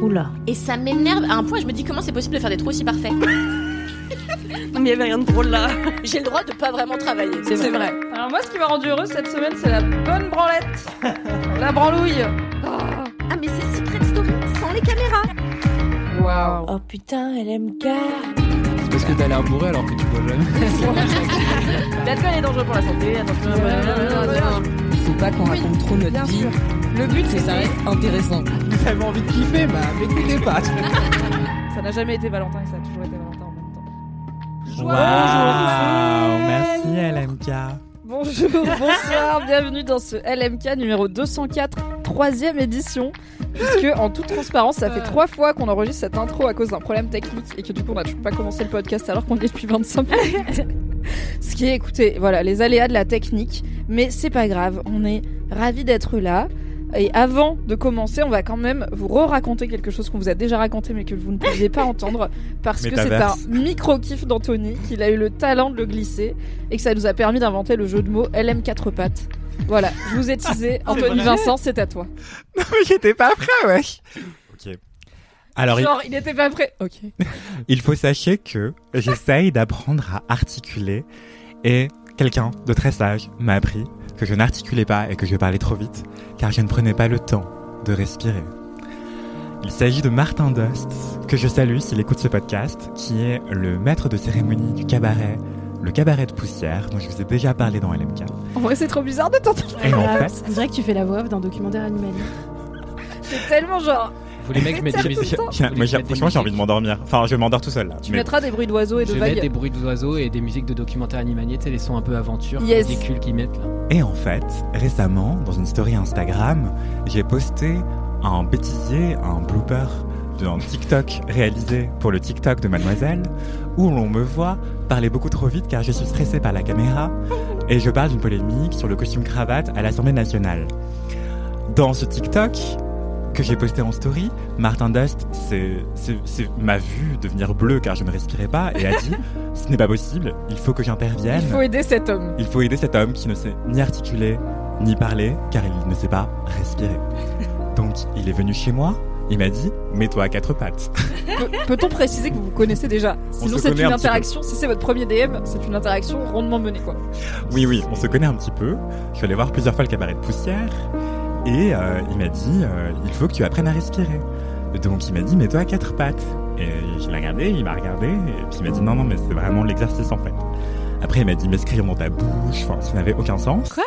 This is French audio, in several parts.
Oula. Et ça m'énerve à un point, je me dis comment c'est possible de faire des trous aussi parfaits? Mais il y avait rien de drôle là. J'ai le droit de pas vraiment travailler. C'est vrai. Alors moi, ce qui m'a rendu heureuse cette semaine, c'est la bonne branlette. la branlouille. Ah, mais c'est Secret Story sans les caméras. Waouh. Oh putain, LMK. C'est parce que t'as l'air bourré alors que tu bois jamais. L'alcool est dangereux pour la santé. Attention. Faut pas qu'on raconte trop notre Bien vie. sûr. Le but, Que c'est ça reste intéressant. Vous avez envie de kiffer, bah m'écoutez pas. Ça n'a jamais été Valentin et ça a toujours été Valentin en même temps. Waouh, merci LMK. Bonjour, bonsoir, bienvenue dans ce LMK numéro 204, troisième édition. Puisque, en toute transparence, ça fait trois fois qu'on enregistre cette intro à cause d'un problème technique et que du coup, on n'a toujours pas commencé le podcast alors qu'on est depuis 25 minutes. Ce qui est, écoutez, voilà, les aléas de la technique. Mais c'est pas grave, on est ravis d'être là. Et avant de commencer, on va quand même vous re-raconter quelque chose qu'on vous a déjà raconté mais que vous ne pouviez pas entendre parce que c'est un micro-kiff d'Anthony qu'il a eu le talent de le glisser et que ça nous a permis d'inventer le jeu de mots LM4 pattes. Voilà, je vous ai teasé. Anthony Vincent, c'est à toi. Non mais j'étais pas prêt, wesh. Ok. Alors il, Genre, il était pas prêt. Ok. il faut sachez que j'essaye d'apprendre à articuler et quelqu'un de très sage m'a appris que je n'articulais pas et que je parlais trop vite car je ne prenais pas le temps de respirer. Il s'agit de Martin Dust, que je salue s'il écoute ce podcast, qui est le maître de cérémonie du cabaret, le cabaret de poussière, dont je vous ai déjà parlé dans LMK. En vrai, c'est trop bizarre de t'entendre. En fait, On dirait que tu fais la voix off d'un documentaire animalier. C'est tellement genre. Vous les mecs, je mets des musiques. moi, franchement, j'ai envie de m'endormir. Enfin, je m'endors tout seul là. Tu Mais- mettras des bruits d'oiseaux et de Je vagues. des bruits d'oiseaux et des musiques de documentaires animaliers, tu sais, les sons un peu aventure, Yes. ridicules qu'ils mettent là. Et en fait, récemment, dans une story Instagram, j'ai posté un bêtisier, un blooper d'un TikTok réalisé pour le TikTok de Mademoiselle, où l'on me voit parler beaucoup trop vite car je suis stressé par la caméra et je parle d'une polémique sur le costume cravate à l'Assemblée nationale. Dans ce TikTok que j'ai posté en story, Martin Dust c'est, m'a vu devenir bleu car je ne respirais pas et a dit ce n'est pas possible, il faut que j'intervienne. Il faut aider cet homme. Il faut aider cet homme qui ne sait ni articuler ni parler car il ne sait pas respirer. Donc il est venu chez moi, il m'a dit mets-toi à quatre pattes. Pe- Peut-on préciser que vous vous connaissez déjà? Sinon, c'est une un interaction. Si c'est votre premier DM, c'est une interaction rondement menée, quoi. Oui oui, on se connaît un petit peu. Je suis allé voir plusieurs fois le cabaret de poussière et euh, il m'a dit euh, il faut que tu apprennes à respirer. Donc il m'a dit mets-toi à quatre pattes. Et je l'ai regardé, il m'a regardé et puis il m'a dit non non mais c'est vraiment l'exercice en fait. Après il m'a dit m'inscrire dans ta bouche, enfin ça n'avait aucun sens. Quoi?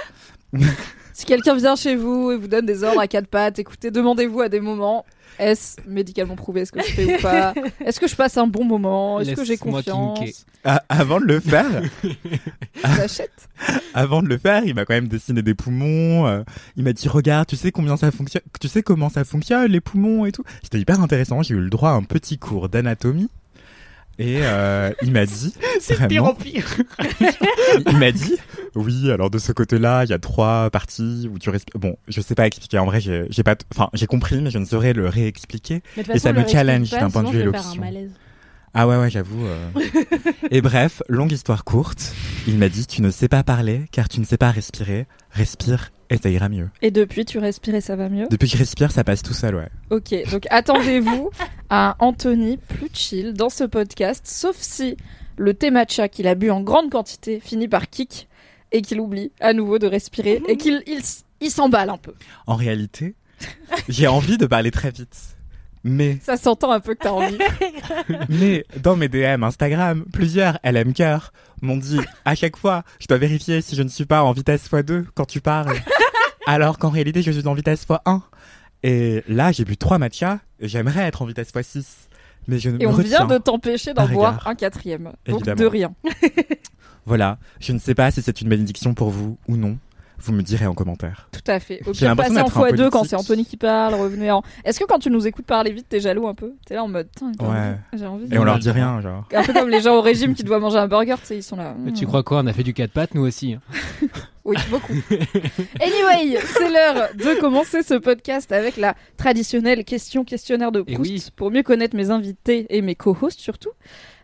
Si quelqu'un vient chez vous et vous donne des ordres à quatre pattes, écoutez, demandez-vous à des moments est-ce médicalement prouvé? Est-ce que je fais ou pas? Est-ce que je passe un bon moment? Est-ce que j'ai confiance? Ah, avant de le faire, J'achète. avant de le faire, il m'a quand même dessiné des poumons. euh, il m'a dit regarde, tu sais combien ça fonctionne, tu sais comment ça fonctionne les poumons et tout. C'était hyper intéressant. J'ai eu le droit à un petit cours d'anatomie. Et euh, il m'a dit, vraiment, pire. il m'a dit, oui, alors de ce côté-là, il y a trois parties où tu respires. Bon, je sais pas expliquer. En vrai, j'ai j'ai pas, t- enfin, j'ai compris, mais je ne saurais le réexpliquer. Mais de Et ça façon, me le challenge d'un point de vue je vais faire un élocution. malaise. Ah ouais, ouais, j'avoue. euh. Et bref, longue histoire courte, il m'a dit, tu ne sais pas parler car tu ne sais pas respirer. Respire et ça ira mieux. Et depuis, tu respires et ça va mieux Depuis que je respire, ça passe tout seul, ouais. Ok, donc attendez-vous à Anthony plus chill dans ce podcast, sauf si le thé matcha qu'il a bu en grande quantité finit par kick et qu'il oublie à nouveau de respirer et qu'il il, il s'emballe un peu. En réalité, j'ai envie de parler très vite. Mais, Ça s'entend un peu que t'as envie. mais, dans mes DM Instagram, plusieurs LM Cœur m'ont dit, à chaque fois, je dois vérifier si je ne suis pas en vitesse x2 quand tu parles. Alors qu'en réalité, je suis en vitesse x1. Et là, j'ai bu trois matchas, j'aimerais être en vitesse x6. Mais je ne Et me on vient de t'empêcher d'en boire un quatrième. Donc Évidemment. de rien. Voilà, je ne sais pas si c'est une bénédiction pour vous ou non. Vous me direz en commentaire. Tout à fait. Au J'ai pire, l'impression passez en d'être un x2 quand c'est Anthony qui parle, revenez en. Est-ce que quand tu nous écoutes parler vite, t'es jaloux un peu? T'es là en mode. Ouais. J'ai envie. de- Et on leur a dit rien, genre. Un peu comme les gens au régime qui doivent manger un burger, tu sais, ils sont là. Mais hmm. Tu crois quoi? On a fait du 4 pattes, nous aussi. Oui, beaucoup. anyway, c'est l'heure de commencer ce podcast avec la traditionnelle question questionnaire de Eh Proust oui. pour mieux connaître mes invités et mes co-hosts surtout.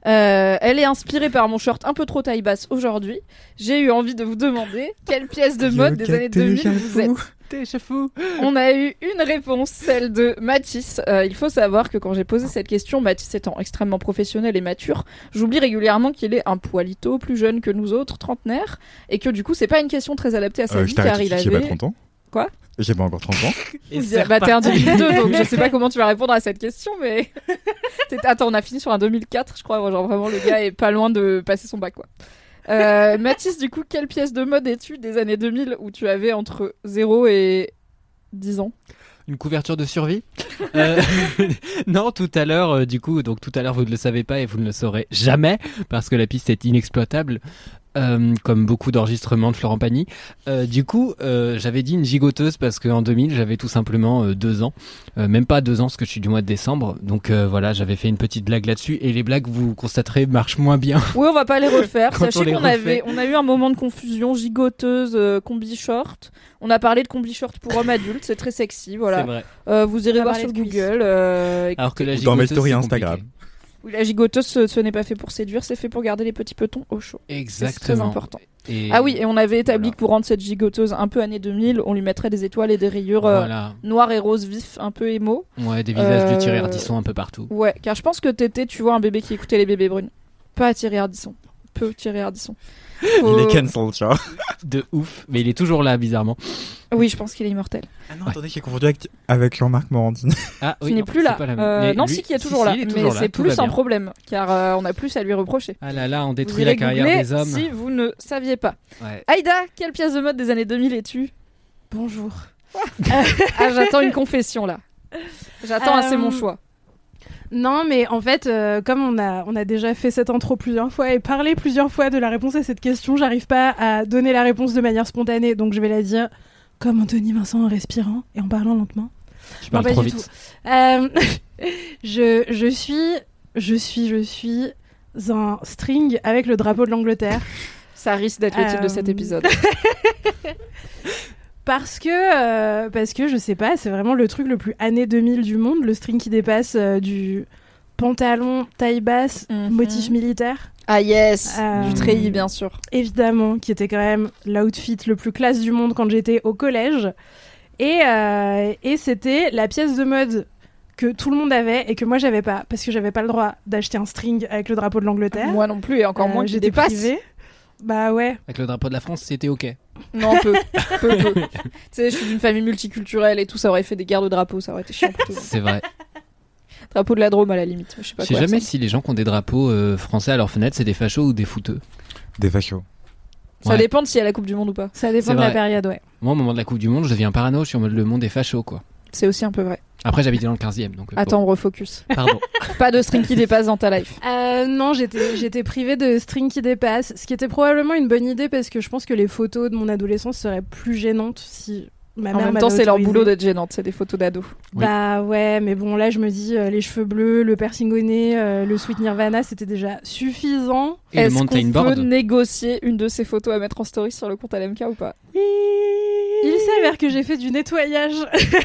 Euh, elle est inspirée par mon short un peu trop taille basse aujourd'hui. J'ai eu envie de vous demander quelle pièce de mode des années 2000 vous êtes. T'es fou. On a eu une réponse, celle de Mathis. Euh, il faut savoir que quand j'ai posé cette question, Mathis étant extrêmement professionnel et mature, j'oublie régulièrement qu'il est un poilito plus jeune que nous autres, trentenaires, et que du coup c'est pas une question très adaptée à sa Euh, vie je car il j'ai pas avait. 30 ans. Quoi? J'ai pas encore 30 ans. Et bah t'es un 2002 donc je sais pas comment tu vas répondre à cette question mais attends on a fini sur un 2004 je crois genre vraiment le gars est pas loin de passer son bac quoi. Euh, Mathis du coup quelle pièce de mode es-tu des années 2000 où tu avais entre 0 et 10 ans? Une couverture de survie? Euh, Non, tout à l'heure, euh, du coup, donc tout à l'heure, vous ne le savez pas et vous ne le saurez jamais parce que la piste est inexploitable. Euh, comme beaucoup d'enregistrements de Florent Pagny. Euh, du coup, euh, j'avais dit une gigoteuse parce qu'en 2000, j'avais tout simplement euh, deux ans. Euh, même pas deux ans, parce que je suis du mois de décembre. Donc euh, voilà, j'avais fait une petite blague là-dessus. Et les blagues, vous constaterez, marchent moins bien. Oui, on va pas les refaire. Quand on Sachez les qu'on refait. avait, on a eu un moment de confusion gigoteuse, euh, combi short. On a parlé de combi short pour hommes adultes, c'est très sexy, C'est voilà. vrai. Euh, vous irez voir sur. Google. euh, Alors que la Dans mes gigoteuse, stories Instagram. compliqué. Oui, la gigoteuse, ce, ce n'est pas fait pour séduire, c'est fait pour garder les petits petons au chaud. C'est très Exactement. important. Et Ah oui, et on avait établi Voilà. que pour rendre cette gigoteuse un peu année 2000, on lui mettrait des étoiles et des rayures euh, Voilà. noires et roses vifs, un peu émo. Ouais, des visages Euh, de Thierry Ardisson un peu partout. Ouais, car je pense que t'étais, tu vois, un bébé qui écoutait les bébés brunes. Pas Thierry Ardisson. Peu Thierry Ardisson. Il est cancel, genre. De ouf. Mais il est toujours là, bizarrement. Oui, je pense qu'il est immortel. Ah non, attendez, j'ai confondu avec, avec Jean-Marc Morandini. Ah, qui n'est plus là. Euh, non, si, qui est toujours là. est mais toujours c'est plus un problème, car euh, on a plus à lui reprocher. Ah là là, on détruit la carrière googler des hommes. si vous ne saviez pas. Ouais. Aïda, quelle pièce de mode des années 2000 es-tu? Bonjour. Ah, j'attends une confession là. J'attends Euh, assez mon choix. Non, mais en fait, euh, comme on a, on a déjà fait cette intro plusieurs fois et parlé plusieurs fois de la réponse à cette question, j'arrive pas à donner la réponse de manière spontanée, donc je vais la dire comme Anthony Vincent en respirant et en parlant lentement. Parles Non, pas trop du vite. Euh, je, je suis, je suis, je suis un string avec le drapeau de l'Angleterre. Ça risque d'être le titre de euh, cet épisode. Parce que, euh, parce que je sais pas, c'est vraiment le truc le plus année 2000 du monde, le string qui dépasse euh, du pantalon taille basse, Mhm. motif militaire, Ah yes, Euh, du treillis bien sûr. évidemment, qui était quand même l'outfit le plus classe du monde quand j'étais au collège. Et, euh, et c'était la pièce de mode que tout le monde avait et que moi j'avais pas, parce que j'avais pas le droit d'acheter un string avec le drapeau de l'Angleterre. Moi non plus, et encore moins que j'étais privée. Bah ouais. Avec le drapeau de la France, c'était ok. Non, peu. peu, peu. tu sais, je suis d'une famille multiculturelle et tout, ça aurait fait des guerres de drapeaux, ça aurait été chiant. C'est vrai. Drapeau de la Drôme à la limite, je sais pas Je sais quoi. jamais ça. si les gens qui ont des drapeaux euh, français à leur fenêtre, c'est des fachos ou des fouteux. Des fachos. Ça Ouais. dépend de si y a la Coupe du Monde ou pas. Ça dépend de la vrai. période, ouais. Moi, au moment de la Coupe du Monde, je deviens parano, je suis en mode le monde est facho, quoi. C'est aussi un peu vrai. Après, j'habitais dans le 15e, donc. euh, Attends, on refocus. Pardon. pas de string qui dépasse dans ta life. Euh, non, j'étais j'étais privée de string qui dépasse, ce qui était probablement une bonne idée parce que je pense que les photos de mon adolescence seraient plus gênantes si ma en mère même temps, c'est leur boulot d'être gênante, c'est des photos d'ados. Oui. Bah ouais, mais bon là je me dis euh, les cheveux bleus, le piercing au nez, euh, le sweet Nirvana, c'était déjà suffisant. Est-ce qu'on peut board. négocier une de ces photos à mettre en story sur le compte LMK ou pas? Il s'avère que j'ai fait du nettoyage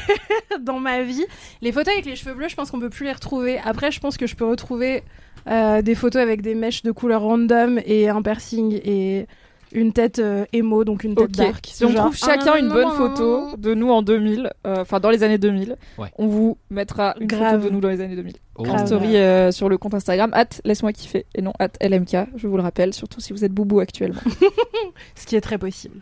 dans ma vie. Les photos avec les cheveux bleus, je pense qu'on peut plus les retrouver. Après, je pense que je peux retrouver euh, des photos avec des mèches de couleur random et un piercing et une tête euh, emo, donc une tête Ok. dark. Si on Genre, trouve chacun ah, une bonne photo de nous en 2000, euh, enfin dans les années 2000, Ouais. on vous mettra une Grave. photo de nous dans les années 2000. Oh. En story euh, sur le compte Instagram, at laisse-moi kiffer, et non at LMK, je vous le rappelle, surtout si vous êtes boubou actuellement. ce qui est très possible.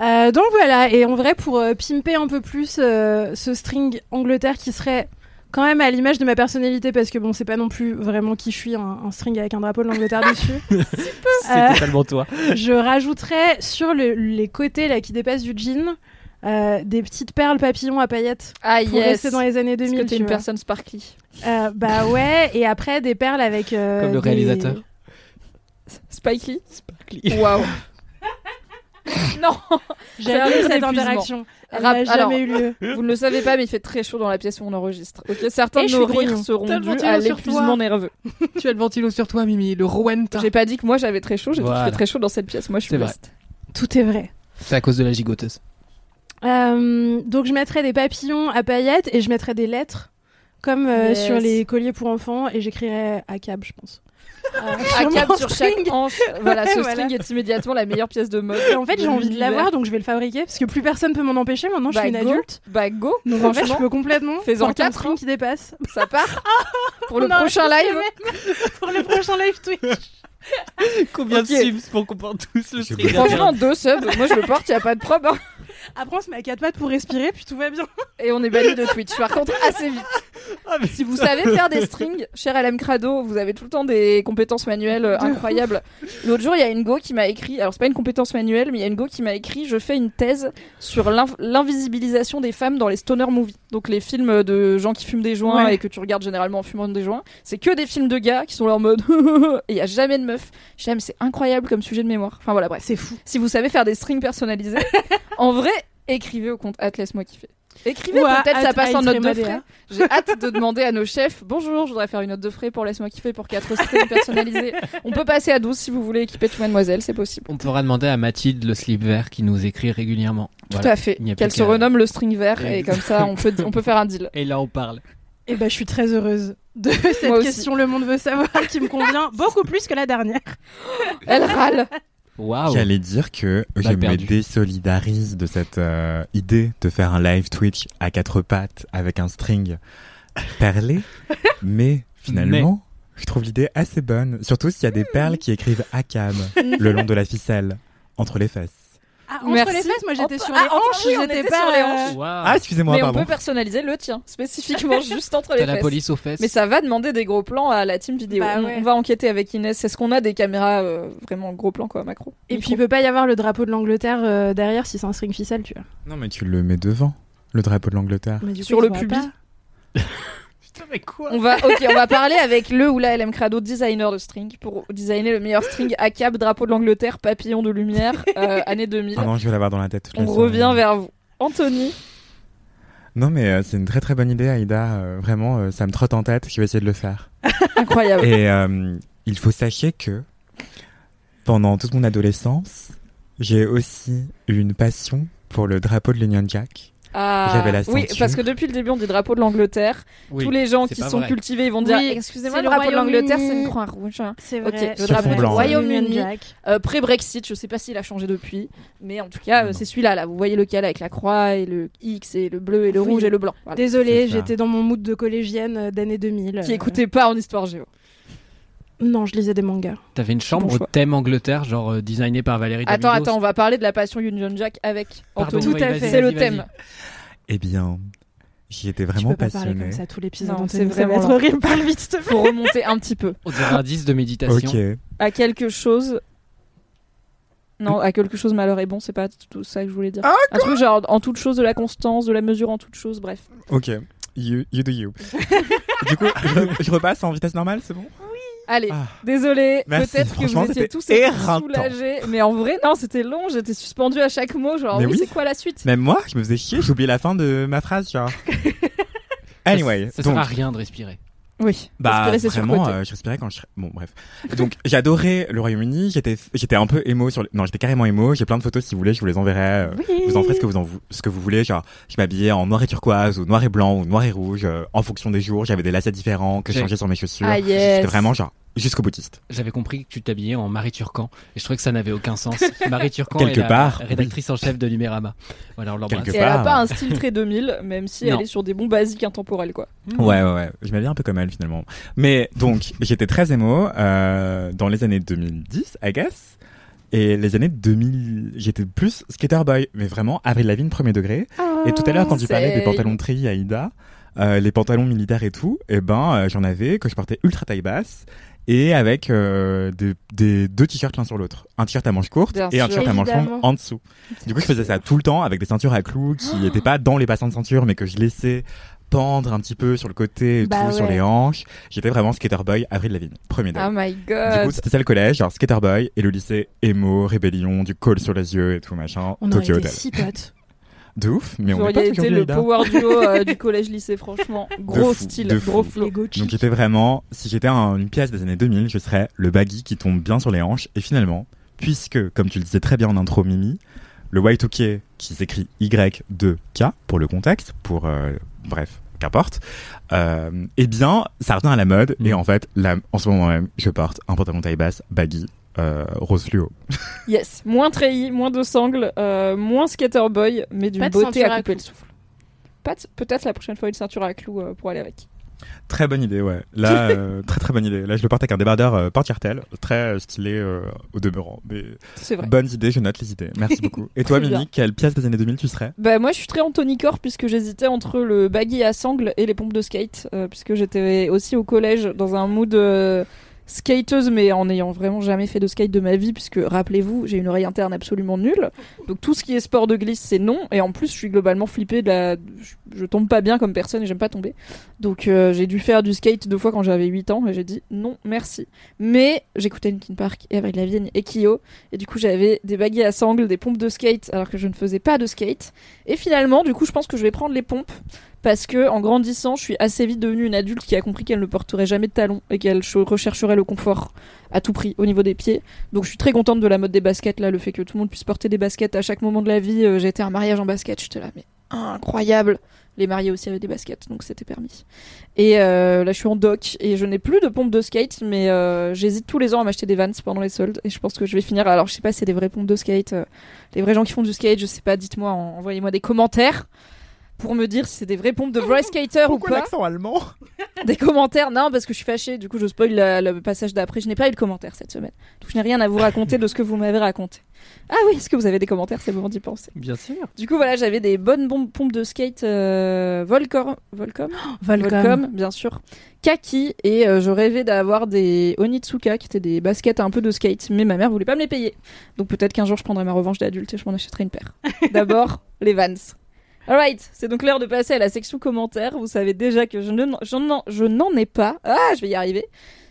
Euh, donc voilà, et en vrai, pour euh, pimper un peu plus euh, ce string Angleterre qui serait quand même à l'image de ma personnalité, parce que bon, c'est pas non plus vraiment qui je suis, un, un string avec un drapeau de l'Angleterre dessus. C'est Euh, totalement toi. Je rajouterais sur le- les côtés là qui dépassent du jean euh, des petites perles papillons à paillettes Ah pour rester dans les années Parce 2000. que t'es une personne sparkly. Euh, bah ouais, et après des perles avec. euh, Comme le des- réalisateur. Spike Lee Waouh Non, J'ai livre cette interaction. Elle n'a jamais alors- eu lieu. vous ne le savez pas, mais il fait très chaud dans la pièce où on enregistre. Certains Et de nos rires seront dus à l'épuisement nerveux. tu as le ventilo sur toi, Mimi, le Rwenta. J'ai pas dit que moi j'avais très chaud, j'ai dit qu'il Voilà. fait très chaud dans cette pièce. Moi je suis vrai. Tout est vrai. C'est à cause de la gigoteuse. Euh, donc je mettrais des papillons à paillettes et je mettrais des lettres comme euh, Yes. sur les colliers pour enfants et j'écrirais à cab, je pense. Euh, À sur string. chaque hanche. Voilà, ce Voilà. string est immédiatement la meilleure pièce de mode. Et en fait, j'ai envie de l'avoir, donc je vais le fabriquer parce que plus personne peut m'en empêcher. Maintenant, je Bah, suis une go. adulte. Bah go, Donc en fait, je peux complètement un quatre, string hein. qui dépasse. ça part pour le Non, prochain live. pour le prochain live Twitch. Combien de subs pour qu'on porte tous le string Franchement, deux subs. Moi je le porte, y a pas de prob. hein. Après, on se met à quatre pattes pour respirer, puis tout va bien. Et on est banni de Twitch. Par contre, assez vite. Ah, Si vous savez faire des strings, cher LM Crado, vous avez tout le temps des compétences manuelles euh, incroyables. L'autre jour, il y a une go qui m'a écrit, alors c'est pas une compétence manuelle, mais il y a une go qui m'a écrit, je fais une thèse sur l'inv- l'invisibilisation des femmes dans les stoner movies. Donc les films de gens qui fument des joints Ouais. et que tu regardes généralement en fumant des joints. C'est que des films de gars qui sont là en mode, et il y a jamais de meufs. Je ah, mais c'est incroyable comme sujet de mémoire. Enfin voilà, bref. C'est fou. Si vous savez faire des strings personnalisés, en vrai, écrivez au compte Atlas moi kiffer. Écrivez, peut-être ça passe en note de frais. J'ai hâte de demander à nos chefs Bonjour, je voudrais faire une note de frais pour Laisse-moi kiffer pour 4 strings personnalisés. On peut passer à 12 si vous voulez équiper tout Mademoiselle, c'est possible. On pourra demander à Mathilde le slip vert qui nous écrit régulièrement. Tout Voilà. à fait. Qu'elle se renomme le string vert et Et- comme ça on peut, on peut faire un deal. Et là, on parle. Et ben, je suis très heureuse de cette question. Le monde veut savoir qui me convient beaucoup plus que la dernière. Elle râle. J'allais dire que je me désolidarise de cette euh, idée de faire un live Twitch à quatre pattes avec un string perlé, mais finalement, je trouve l'idée assez bonne, surtout s'il y a des perles qui écrivent ACAB le long de la ficelle, entre les fesses. Ah, entre Merci. les fesses, moi j'étais sur Ah, les hanches, oui, on j'étais pas. sur les euh, hanches. Ah, excusez-moi, Mais on pardon. peut personnaliser le tien, spécifiquement juste entre les T'as la fesses. police aux fesses. Mais ça va demander des gros plans à la team vidéo. Bah on, ouais. on va enquêter avec Inès. Est-ce qu'on a des caméras euh, vraiment gros plans quoi, macro? Et Micro. puis il peut pas y avoir le drapeau de l'Angleterre euh, derrière si c'est un string ficelle, tu vois. Non, mais tu le mets devant, le drapeau de l'Angleterre. Sur le pubis. mais quoi On va, ok, on va parler avec le ou la LM Crado designer de string pour designer le meilleur string à cap, drapeau de l'Angleterre, papillon de lumière, euh, année 2000. Ah non, je vais l'avoir dans la tête. on revient vers vous. Anthony, Non, mais euh, c'est une très très bonne idée, Aïda. Euh, vraiment, euh, ça me trotte en tête. Je vais essayer de le faire. incroyable. Et euh, il faut sachez que pendant toute mon adolescence, j'ai aussi eu une passion pour le drapeau de l'Union Jack. Ah, J'avais la oui, parce que depuis le début, on dit drapeau de l'Angleterre. Oui, Tous les gens qui sont vrai. cultivés, ils vont dire Oui, Excusez-moi, c'est le le drapeau de l'Angleterre, c'est une croix rouge. C'est vrai. le drapeau du. Royaume-Uni. Euh, Pré-Brexit, je sais pas s'il a changé depuis, mais en tout cas, euh, c'est celui-là. Là, vous voyez lequel avec la croix et le X et le bleu et le Oui. rouge et le blanc. Voilà. Désolée, j'étais dans mon mood de collégienne euh, d'année 2000. Qui euh, écoutait pas en histoire géo. Non, je lisais des mangas. T'avais une chambre bon choix. thème Angleterre, genre euh, designée par Valérie Attends, attends, on va parler de la passion Union Jack avec Pardon, Anthony. Tout à fait. C'est le thème. Eh bien, j'y étais Tu vraiment peux pas parler passionné. comme ça tout l'épisode. C'est ça va vraiment être lent. horrible. Parle vite, s'il te plaît. Faut remonter un petit peu On dirait un 10 de méditation. Ok. à quelque chose. Non, à quelque chose malheur est bon, c'est pas tout ça que je voulais dire. Ah, un truc genre en toute chose de la constance, de la mesure en toute chose, bref. Ok. You, you do you. du coup, je, je repasse en vitesse normale, c'est bon? Allez, Ah. désolé, peut-être que vous étiez tous soulagés, mais en vrai, non, c'était long, j'étais suspendu à chaque mot, genre, Mais oui, c'est quoi la suite? Même moi, je me faisais chier, oublié la fin de ma phrase, genre. Anyway, Ça donc, sert à rien de respirer. Oui, bah vraiment, euh, je respirais quand je. Bon, bref. Donc, j'adorais le Royaume-Uni. J'étais, j'étais un peu émo sur. le- Non, j'étais carrément émo. J'ai plein de photos si vous voulez, je vous les enverrai. euh, Oui. Vous en ferez ce que vous en ce que vous voulez. Genre, je m'habillais en noir et turquoise ou noir et blanc ou noir et rouge euh, en fonction des jours. J'avais des lacets différents que je changeais sur mes chaussures. Ah yes. C'était vraiment genre jusqu'au boutiste. J'avais compris que tu t'habillais en Marie Turcan et je trouvais que ça n'avait aucun sens. Marie Turcan Quelque est la part, rédactrice en chef de Numérama. Voilà, on l'embrasse. Elle a part. pas un style très 2000, même si Non. elle est sur des bons basiques intemporels, quoi. Ouais, ouais, ouais. Je m'habillais un peu comme elle finalement. Mais donc, j'étais très émo euh, dans les années 2010, I guess. Et les années 2000, j'étais plus skater boy, mais vraiment Avril Lavigne premier degré. Et tout à l'heure, quand tu parlais des c'est- pantalons de treillis Aïda, euh, les pantalons militaires et tout, et ben euh, j'en avais que je portais ultra taille basse et avec euh, des, des deux t-shirts l'un sur l'autre, un t-shirt à manches courtes Bien et un t-shirt à manches longues en dessous. Du coup, je faisais ça tout le temps avec des ceintures à clous qui n'étaient pas dans les bassins de ceinture, mais que je laissais pendre un petit peu sur le côté et Bah tout, sur les hanches. J'étais vraiment skater boy, Avril Lavigne, premier degré. Oh my Du god. coup, c'était ça le collège, genre skater boy, et le lycée emo, rébellion, du col sur les yeux et tout machin, On aurait Tokyo été Hotel. si potes. De ouf, mais Vous on est pas été le Aïda. power duo euh, du collège-lycée, franchement. Gros fou, style, de gros flow. Donc j'étais vraiment, si j'étais un- une pièce des années 2000, je serais le baggy qui tombe bien sur les hanches. Et finalement, puisque, comme tu le disais très bien en intro, Mimi, le Y2K qui s'écrit Y2K pour le contexte, pour euh, bref, qu'importe, euh, eh bien, ça revient à la mode. Mm. Et en fait, là, en ce moment même, je porte un pantalon taille basse baggy. Euh, rose fluo. Yes, moins treillis, moins de sangles, euh, moins skater boy, mais d'une beauté à à couper le clous. souffle. Peut-être la prochaine fois une ceinture à clous euh, pour aller avec. Très bonne idée, ouais. Là, euh, très très bonne idée. Là, je le porte avec un débardeur euh, porte-cartel, très euh, stylé euh, au demeurant. Mais C'est vrai. bonne idée, je note les idées. Merci beaucoup. Et toi, bien. Mimi, quelle pièce des années 2000 tu serais? Bah moi je suis très Anthony Corps puisque j'hésitais entre le baggy à sangle et les pompes de skate euh, puisque j'étais aussi au collège dans un mood euh, skateuse mais en n'ayant vraiment jamais fait de skate de ma vie puisque rappelez-vous j'ai une oreille interne absolument nulle. Donc tout ce qui est sport de glisse c'est non. Et en plus je suis globalement flippée de la je, tombe pas bien comme personne et j'aime pas tomber. Donc euh, j'ai dû faire du skate deux fois quand j'avais 8 ans et j'ai dit non merci. Mais j'écoutais Linkin Park et avec Lavigne et Kyo. Et du coup j'avais des baguilles à sangle des pompes de skate alors que je ne faisais pas de skate. Et finalement, du coup, je pense que je vais prendre les pompes parce que en grandissant, je suis assez vite devenue une adulte qui a compris qu'elle ne porterait jamais de talons et qu'elle ch- rechercherait le confort à tout prix au niveau des pieds. Donc je suis très contente de la mode des baskets là, le fait que tout le monde puisse porter des baskets à chaque moment de la vie. Euh, J'ai été à un mariage en basket, j'étais là mais incroyable. Les mariés aussi avaient des baskets, donc c'était permis. Et euh, là, je suis en doc et je n'ai plus de pompes de skate, mais euh, j'hésite tous les ans à m'acheter des Vans pendant les soldes. Et je pense que je vais finir. Alors, je sais pas si c'est des vraies pompes de skate, euh, les vrais gens qui font du skate, je sais pas. Dites-moi, en- envoyez-moi des commentaires pour me dire si c'est des vraies pompes de vrai skater ou pas. allemand Des commentaires, non, parce que je suis fâchée. Du coup, je spoil la- le passage d'après. Je n'ai pas eu de commentaires cette semaine. Donc, je n'ai rien à vous raconter de ce que vous m'avez raconté. Ah oui, est-ce que vous avez des commentaires? C'est le moment d'y penser. Bien sûr. Du coup, voilà, j'avais des bonnes bombes- pompes de skate euh, Volcom, Volcom, Volcom. bien sûr, Kaki, et euh, je rêvais d'avoir des Onitsuka, qui étaient des baskets un peu de skate, mais ma mère voulait pas me les payer. Donc peut-être qu'un jour je prendrai ma revanche d'adulte et je m'en achèterai une paire. D'abord, les Vans. Alright, c'est donc l'heure de passer à la section commentaires. Vous savez déjà que je ne- je n'en ai pas. Ah, je vais y arriver.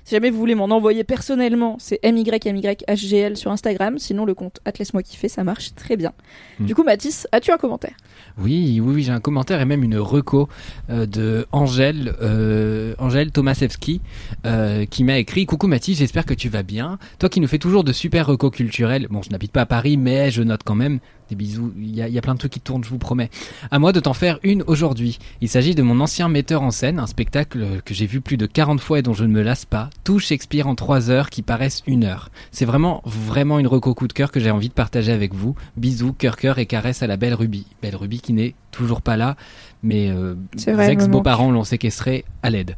Si jamais vous voulez m'en envoyer personnellement, c'est MYMYHGL sur Instagram. Sinon, le compte Atlas-moi kiffer, ça marche très bien. Mm. Du coup, Mathis, as-tu un commentaire? Oui, oui, oui, j'ai un commentaire et même une reco euh, de Angèle, euh, Angèle Tomasewski, euh, qui m'a écrit Coucou Mathis, j'espère que tu vas bien. Toi qui nous fais toujours de super recos culturels. Bon, je n'habite pas à Paris, mais je note quand même. Des bisous, il y, a- il y a plein de trucs qui tournent, je vous promets. À moi de t'en faire une aujourd'hui. Il s'agit de mon ancien metteur en scène, un spectacle que j'ai vu plus de 40 fois et dont je ne me lasse pas. Tout Shakespeare en 3 heures qui paraissent une heure. C'est vraiment, vraiment une reco coup de cœur que j'ai envie de partager avec vous. Bisous, cœur, cœur et caresses à la belle Ruby. Belle Ruby qui n'est toujours pas là, mais euh, ex-beaux-parents l'ont séquestré à l'aide.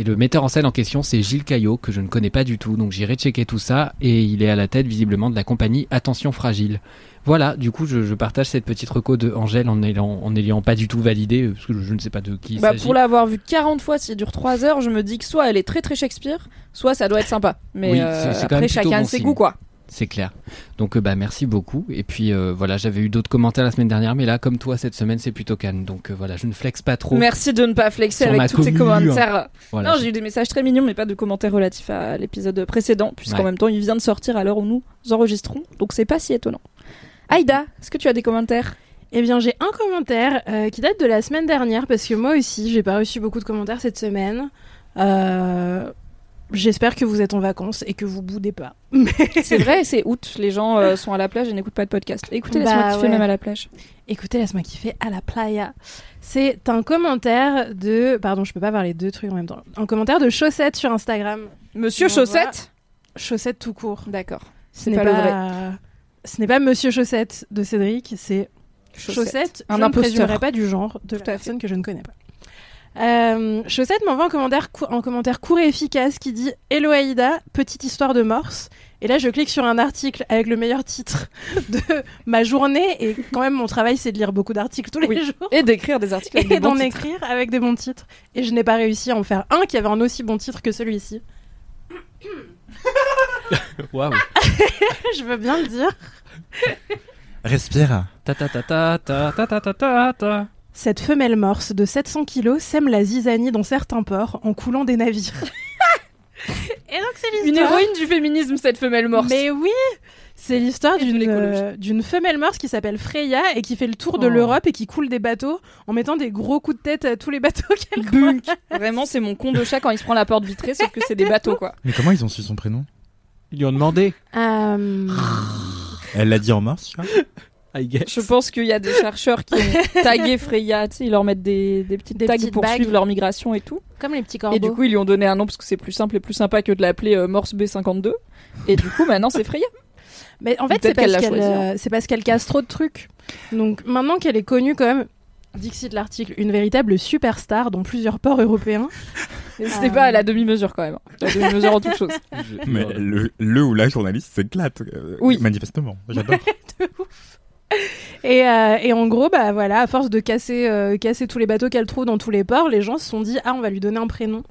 Et le metteur en scène en question, c'est Gilles Caillot, que je ne connais pas du tout, donc j'irai checker tout ça, et il est à la tête visiblement de la compagnie Attention Fragile. Voilà, du coup, je, je partage cette petite reco de Angèle en n'ayant pas du tout validé, euh, parce que je, je ne sais pas de qui il Bah, pour l'avoir vu 40 fois, s'il dure 3 heures, je me dis que soit elle est très très Shakespeare, soit ça doit être sympa. Mais Oui, euh, c'est- c'est après, chacun bon ses goûts, quoi. C'est clair. Donc euh, bah merci beaucoup. Et puis euh, voilà, j'avais eu d'autres commentaires la semaine dernière, mais là, comme toi, cette semaine, c'est plutôt calme. Donc euh, voilà, je ne flexe pas trop. Merci de ne pas flexer avec tous tes commu, commentaires. Voilà, non, j'ai eu des messages très mignons, mais pas de commentaires relatifs à l'épisode précédent, puisqu'en Ouais. même temps, il vient de sortir à l'heure où nous enregistrons. Donc c'est pas si étonnant. Aïda, est-ce que tu as des commentaires? Eh bien, j'ai un commentaire euh, qui date de la semaine dernière parce que moi aussi, j'ai pas reçu beaucoup de commentaires cette semaine. Euh, J'espère que vous êtes en vacances et que vous boudez pas. C'est vrai, c'est août, les gens euh, sont à la plage et n'écoutent pas de podcast. Écoutez, Bah, laisse-moi kiffer ouais. même à la plage. Écoutez, laisse-moi kiffer à la playa. C'est un commentaire de. Pardon, je peux pas parler de deux trucs en même temps. Un commentaire de Chaussette sur Instagram. Monsieur On voit- Chaussette Chaussette tout court. D'accord. Ce n'est pas pas, le vrai. Ce n'est pas Monsieur Chaussette de Cédric, c'est Chaussette, Un je imposteur. ne pas du genre de personne que je ne connais pas. Euh, Chaussette m'envoie un commentaire, cou- un commentaire court et efficace qui dit Hello Aïda, petite histoire de morse. Et là, je clique sur un article avec le meilleur titre de ma journée. Et quand même, mon travail, c'est de lire beaucoup d'articles tous les Oui. jours. Et d'écrire des articles avec des Et bons d'en titres. écrire avec des bons titres. Et je n'ai pas réussi à en faire un qui avait un aussi bon titre que celui-ci. Waouh. je veux bien le dire. Respire. Ta ta ta ta ta ta ta ta ta ta. Cette femelle morse de 700 kilos sème la zizanie dans certains ports en coulant des navires. Et donc c'est Une héroïne du féminisme, cette femelle morse. Mais oui c'est l'histoire d'une euh, d'une femelle morse qui s'appelle Freya et qui fait le tour de Oh. l'Europe et qui coule des bateaux en mettant des gros coups de tête à tous les bateaux qu'elle. Bunk. Vraiment, c'est mon con de chat quand il se prend la porte vitrée, sauf que c'est des bateaux, quoi. Mais comment ils ont su son prénom? Ils lui ont demandé. Euh, Elle l'a dit en morse, tu vois? I guess. Je pense qu'il y a des chercheurs qui ont tagué Freya, tu sais, ils leur mettent des, des petites Des tags petites pour bagues. suivre leur migration et tout. comme les petits corbeaux. Et du coup, ils lui ont donné un nom parce que c'est plus simple et plus sympa que de l'appeler euh, Morse B52. Et du coup, maintenant, c'est Freya. Mais en fait, c'est parce l'a qu'elle choisi, hein. euh, c'est parce qu'elle casse trop de trucs. Donc maintenant qu'elle est connue comme Dixit l'article, une véritable superstar dans plusieurs ports européens. N'hésitez Euh. pas à la demi-mesure quand même. La demi-mesure en toute chose. Mais le, le ou la journaliste s'éclate. euh, Oui. Manifestement. J'adore. Et, euh, et en gros, bah voilà, à force de casser, euh, casser tous les bateaux qu'elle trouve dans tous les ports, les gens se sont dit ah on va lui donner un prénom.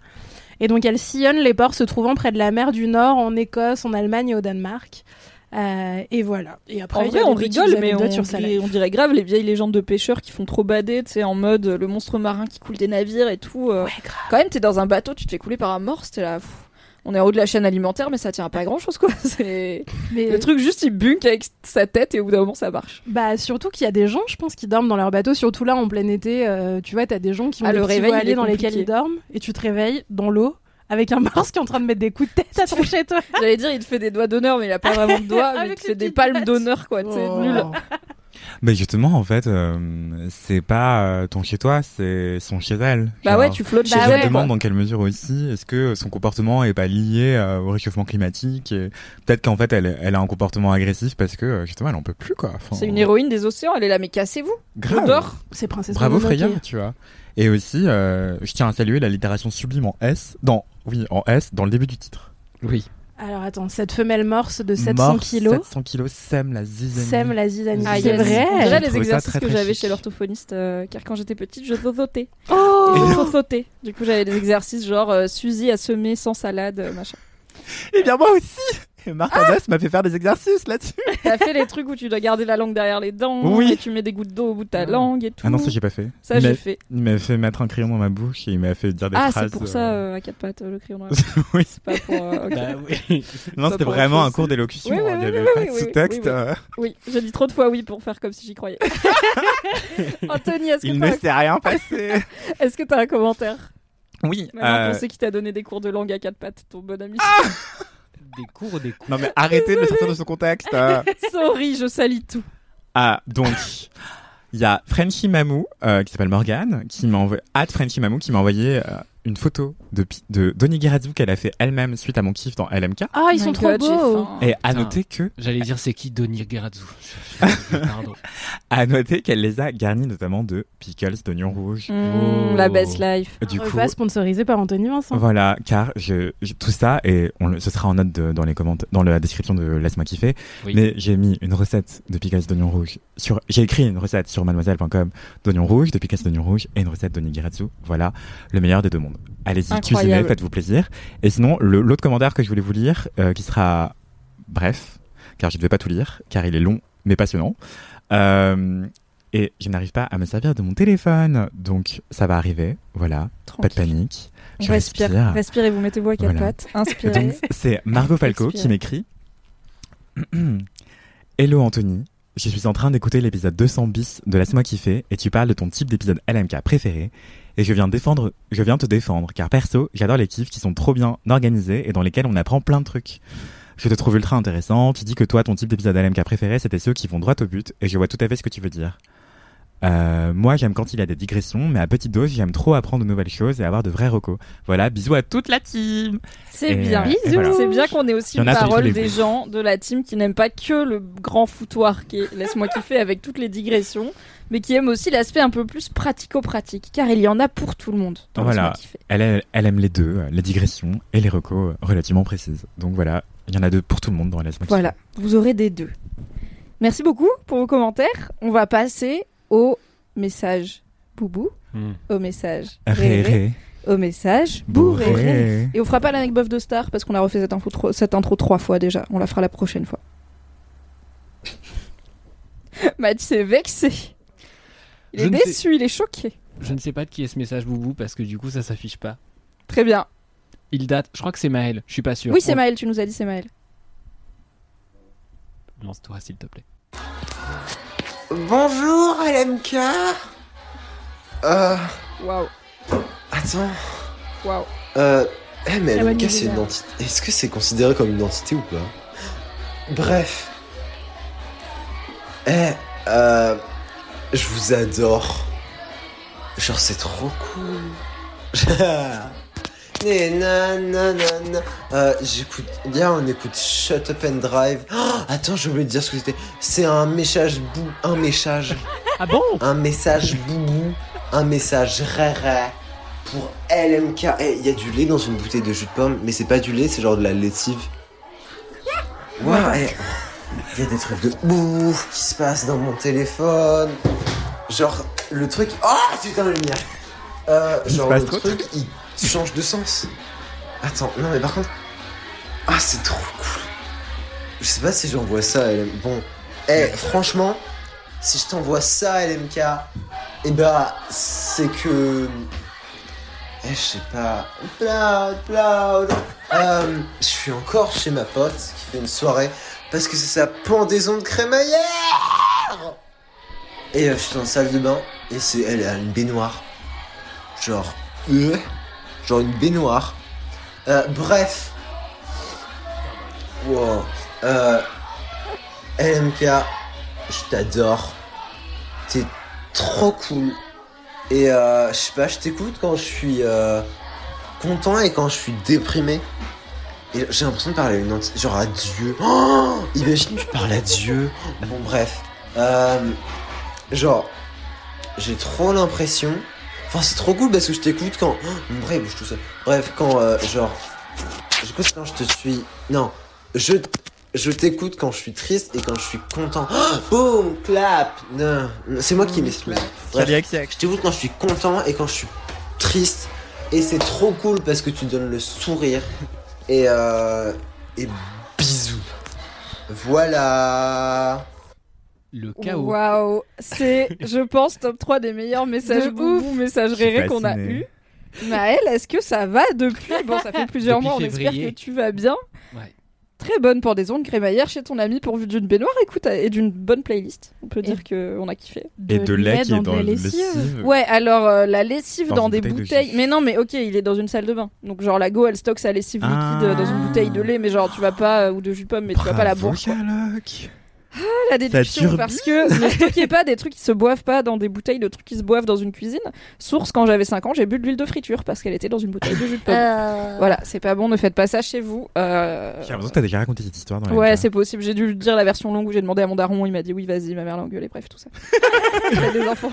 Et donc elle sillonne les ports se trouvant près de la mer du Nord, en Écosse, en Allemagne et au Danemark. Euh, et voilà. Et après, En vrai, on rigole, mais on, sur dirait, life. on dirait grave les vieilles légendes de pêcheurs qui font trop bader, tu sais, en mode le monstre marin qui coule des navires et tout. Ouais, grave. Quand même, t'es dans un bateau, tu te fais couler par un morse, t'es là. pff, on est en haut de la chaîne alimentaire, mais ça tient à pas grand chose, quoi. C'est Mais le truc juste, il bunk avec sa tête et au bout d'un moment, ça marche. Bah surtout qu'il y a des gens, je pense, qui dorment dans leur bateau, surtout là en plein été. euh, tu vois, t'as des gens qui ont Ah, des le réveil, est dans lesquels ils dorment, et tu te réveilles dans l'eau avec un morse qui est en train de mettre des coups de tête à ton chez toi. J'allais dire, il te fait des doigts d'honneur, mais il a pas vraiment de doigts, mais il te fait des palmes d'honneur, quoi. C'est Oh. nul. Mais justement, en fait, euh, c'est pas euh, ton chez toi, c'est son chez elle. Bah Genre, ouais, tu flottes Et chez Bah je me elle. ouais. demande dans quelle mesure aussi, est-ce que son comportement est pas lié euh, au réchauffement climatique et peut-être qu'en fait elle, elle a un comportement agressif parce que justement elle en peut plus quoi. Enfin, C'est une héroïne des océans, elle est là, mais cassez-vous. grave. C'est princesse Bravo. Freya, tu vois. Et aussi, euh, je tiens à saluer la littération sublime en S, dans, oui, en S, dans le début du titre. Oui. Alors attends, cette femelle morse de 700 Morse, kilos 700 kilos sème la zizanie. sème la zizanie. Ah, c'est vrai. On dirait les exercices très, que j'avais chez l'orthophoniste, euh, car quand j'étais petite, je zozotais. Oh Je zozotais. Du coup, j'avais des exercices genre euh, Suzy a semé sans salade, euh, machin. Eh bien moi aussi Martin Ah Dess m'a fait faire des exercices là-dessus. T'as fait les trucs où tu dois garder la langue derrière les dents, Oui. et tu mets des gouttes d'eau au bout de ta Ah. langue et tout. Ah non, ça j'ai pas fait. Ça, il j'ai m'a- fait. Il m'a fait mettre un crayon dans ma bouche et il m'a fait dire des Ah, phrases. c'est pour euh, ça, euh, à quatre pattes, euh, le crayon dans la oui. C'est pas pour. euh. Bah oui. Non, c'était vraiment un cours d'élocution. Oui, oui, hein, il oui, n'y avait oui, pas oui, de oui, sous-texte. oui, oui. euh, Oui, j'ai dit trop de fois oui pour faire comme si j'y croyais. Anthony, est-ce que Il ne un... s'est rien passé. est-ce que t'as un commentaire? Oui. Maintenant qu'on sait qu'il t'a donné des cours de langue à quatre pattes, ton bon ami. Des cours ou des cours Non mais arrêtez de sortir de ce contexte. euh. Sorry, je salis tout. Ah, donc, il y a Frenchy Mamou, euh, qui s'appelle Morgane, qui m'a envoyé, at Frenchy Mamou, qui m'a envoyé euh, une photo de, Pi- de Donny qu'elle a fait elle-même suite à mon kiff dans LMK. Ah, ils My sont trop beaux. Et à noter que, J'allais dire c'est qui Donny Guerazzo. Pardon. à noter qu'elle les a garnis notamment de pickles d'oignons rouges. Mmh, Oh. La best life. Du coup, Repas sponsorisé par Anthony Vincent. Voilà, car je, je- tout ça et on le, ce sera en note de- dans les commentaires, dans la description de laisse-moi kiffer. Oui. Mais j'ai mis une recette de pickles d'oignons rouges sur, j'ai écrit une recette sur mademoiselle.com d'oignons rouges, de pickles d'oignons rouges et une recette d'onigiratsu. Voilà, le meilleur des deux mondes. Allez-y, cuisinez, faites-vous plaisir. Et sinon, l'autre commentaire que je voulais vous lire, euh, qui sera bref, car je ne vais pas tout lire, car il est long mais passionnant. Euh, et je n'arrive pas à me servir de mon téléphone, donc ça va arriver. Voilà, pas de panique. On Je respire. respire. Respirez, vous mettez-vous à quatre Voilà. pattes. Inspirez. c'est Margot Falco qui m'écrit Hello Anthony, je suis en train d'écouter l'épisode 200 bis de Laisse-moi kiffer et tu parles de ton type d'épisode LMK préféré et je viens, te défendre car perso, j'adore les kiffs qui sont trop bien organisés et dans lesquels on apprend plein de trucs. Je te trouve ultra intéressant, tu dis que toi ton type d'épisode LMK préféré c'était ceux qui vont droit au but et je vois tout à fait ce que tu veux dire. Euh, moi j'aime quand il y a des digressions mais à petite dose j'aime trop apprendre de nouvelles choses et avoir de vrais recos. Voilà, bisous à toute la team C'est bien. euh, voilà. C'est bien qu'on ait aussi une parole des gens de la team qui n'aiment pas que le grand foutoir qui est Laisse-moi kiffer avec toutes les digressions, mais qui aiment aussi l'aspect un peu plus pratico-pratique, car il y en a pour tout le monde. dans Voilà. Elle, elle, elle aime les deux, les digressions et les recos relativement précises. Donc voilà, il y en a deux pour tout le monde dans Laisse-moi kiffer. Voilà, vous aurez des deux. Merci beaucoup pour vos commentaires. On va passer au message boubou, Hmm. au message Ré, au message bourré. bourré. Et on fera pas la bof de star parce qu'on a refait cette, info tro- cette intro trois fois déjà. On la fera la prochaine fois. Mathis est vexé. Il Je est sais- déçu, il est choqué. Je ne sais pas de qui est ce message boubou parce que du coup ça s'affiche pas. Très bien. Il date, je crois que c'est Maël, je suis pas sûr. Oui, c'est On- Maël, tu nous as dit c'est Maël. Lance-toi s'il te plaît. Bonjour LMK Euh... Waouh, Attends... waouh. Euh... Eh mais LMK c'est une bizarre. entité... Est-ce que c'est considéré comme une entité ou pas? Bref... Eh... Euh... Je vous adore. Genre c'est trop cool. Euh, j'écoute. Hier, on écoute Shut Up and Drive. Oh, attends, j'ai oublié de dire ce que c'était. C'est un message bou. Un message. Ah bon? Un message boubou. Un message rare pour LMK. Eh, il y a du lait dans une bouteille de jus de pomme, mais c'est pas du lait, c'est genre de la lessive. Waouh, eh, y a des trucs de ouf qui se passent dans mon téléphone. Genre, le truc. Oh putain, la lumière. Euh, genre, le truc, il change de sens. Attends, non, mais par contre. Ah, c'est trop cool. Je sais pas si j'envoie ça à LMK. Bon, eh, franchement, si je t'envoie ça à LMK, eh bah, c'est que. Eh, je sais pas. Cloud, cloud. Euh, je suis encore chez ma pote qui fait une soirée parce que c'est sa pendaison de crémaillère. Et euh, je suis dans la salle de bain et c'est elle a une baignoire. Genre, euh, genre une baignoire. Bref. Wow. Euh, LMK, je t'adore. T'es trop cool. Et euh, je sais pas, je t'écoute quand je suis euh, content et quand je suis déprimé. Et j'ai l'impression de parler à une entité, genre à Dieu. Oh Imagine, tu parles à Dieu. Bon, bref. Euh, genre, j'ai trop l'impression. Enfin, c'est trop cool parce que je t'écoute quand. Oh, bouge tout seul. Bref, quand, euh, genre. J'écoute quand je te suis. Non, je. Je t'écoute quand je suis triste et quand je suis content. Oh, boum, clap. Non, c'est moi qui m'exprime. Bref, je t'écoute quand je suis content et quand je suis triste. Et c'est trop cool parce que tu donnes le sourire. Et euh. Et bisous. Voilà. Le chaos. Waouh, c'est, je pense, top 3 des meilleurs messages De messages rérés qu'on a eu. Maëlle, est-ce que ça va depuis? Bon, ça fait plusieurs Depuis mois, on espère février. que tu vas bien. Ouais. Très bonne pendaison de crémaillère chez ton ami pourvu d'une baignoire, écoute, et d'une bonne playlist. On peut Et- dire qu'on a kiffé. Et de lait qui est dans la le lessive. lessive. Ouais, alors euh, la lessive Dans des bouteille de bouteilles. Mais non, mais ok, il est dans une salle de bain. Donc genre la go, elle stocke sa lessive liquide Ah. euh, dans une bouteille de lait, mais genre tu vas pas euh, ou de jus de pomme, mais tu vas pas la Bravo, Sherlock. la déduction parce que ne stockez pas des trucs qui se boivent pas dans des bouteilles de trucs qui se boivent dans une cuisine. Source, quand j'avais 5 ans, j'ai bu de l'huile de friture parce qu'elle était dans une bouteille de jus de pomme. Euh, Voilà, c'est pas bon, ne faites pas ça chez vous. Euh, J'ai l'impression que t'as déjà raconté cette histoire dans Ouais, c'est possible. J'ai dû dire la version longue où j'ai demandé à mon daron, il m'a dit oui, vas-y, ma mère l'a engueulé, bref, tout ça. il a des enfants.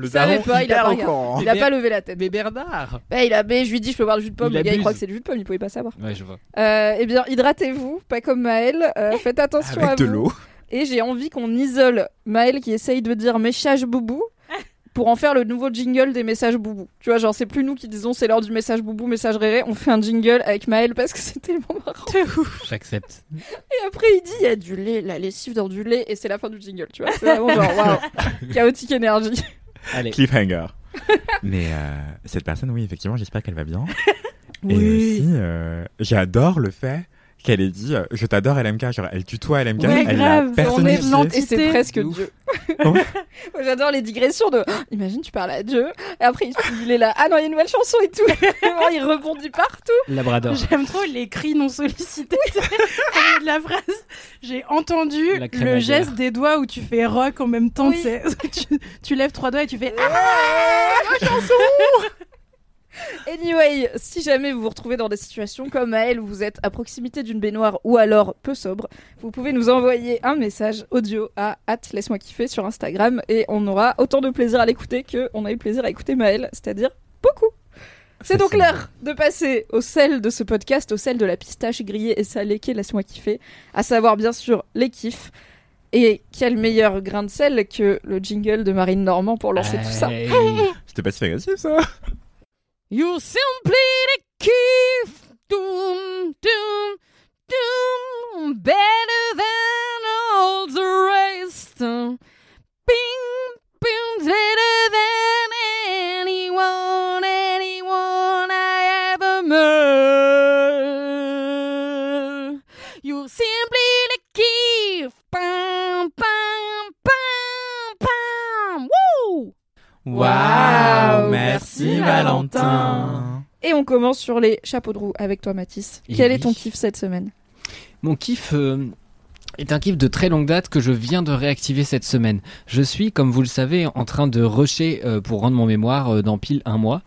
Le Il savait daron pas, il a pas. Il a levé la tête. Mais Bernard Bah, il a, mais je lui dis, je peux boire du jus de pomme. Il le gars, il croit que c'est du jus de pomme, il pouvait pas savoir. Ouais, je vois. Euh, eh bien, hydratez-vous, pas comme Maël. Euh, faites attention à Avec de vous. l'eau. Et j'ai envie qu'on isole Maël qui essaye de dire message boubou pour en faire le nouveau jingle des messages boubou. Tu vois, genre, c'est plus nous qui disons c'est l'heure du message boubou, message réré. On fait un jingle avec Maël parce que c'est tellement marrant. J'accepte. Et après, il dit il y a du lait, la lessive dans du lait, et c'est la fin du jingle. Tu vois, c'est vraiment genre, waouh, chaotique énergie. Allez. Cliffhanger. Mais euh, cette personne, oui, effectivement, j'espère qu'elle va bien. Et aussi, euh, j'adore le fait qu'elle ait dit euh, Je t'adore LMK. Genre, elle tutoie LMK. Ouais, elle grave. l'a On personnifié. est l'anti- Et c'est presque. Dieu. Moi, J'adore les digressions de. Oh, imagine, tu parles à Dieu, et après il, il est là. Ah non, il y a une nouvelle chanson et tout. Il rebondit partout. Labrador. J'aime trop les cris non sollicités de la phrase. J'ai entendu La le geste des doigts où tu fais rock en même temps. Oui. tu lèves trois doigts et tu fais ah Anyway, si jamais vous vous retrouvez dans des situations comme à elle, où vous êtes à proximité d'une baignoire ou alors peu sobre, vous pouvez nous envoyer un message audio à laisse-moi kiffer sur Instagram et on aura autant de plaisir à l'écouter que on a eu plaisir à écouter Maël, c'est-à-dire beaucoup. C'est donc l'heure de passer au sel de ce podcast, au sel de la pistache grillée et salée qu'est Laisse-moi kiffer, à savoir bien sûr les kiffs. Et quel meilleur grain de sel que le jingle de Marine Normand pour lancer tout ça. C'était pas si agressif, ça. You simply the key. Doom, doom, doom. Better than all the rest. Waouh Merci Valentin Et on commence sur les chapeaux de roue avec toi Mathis. Eh Quel est ton kiff cette semaine? Mon kiff... Euh, est un kiff de très longue date que je viens de réactiver cette semaine. Je suis, comme vous le savez, en train de rusher euh, pour rendre mon mémoire euh, dans pile un mois.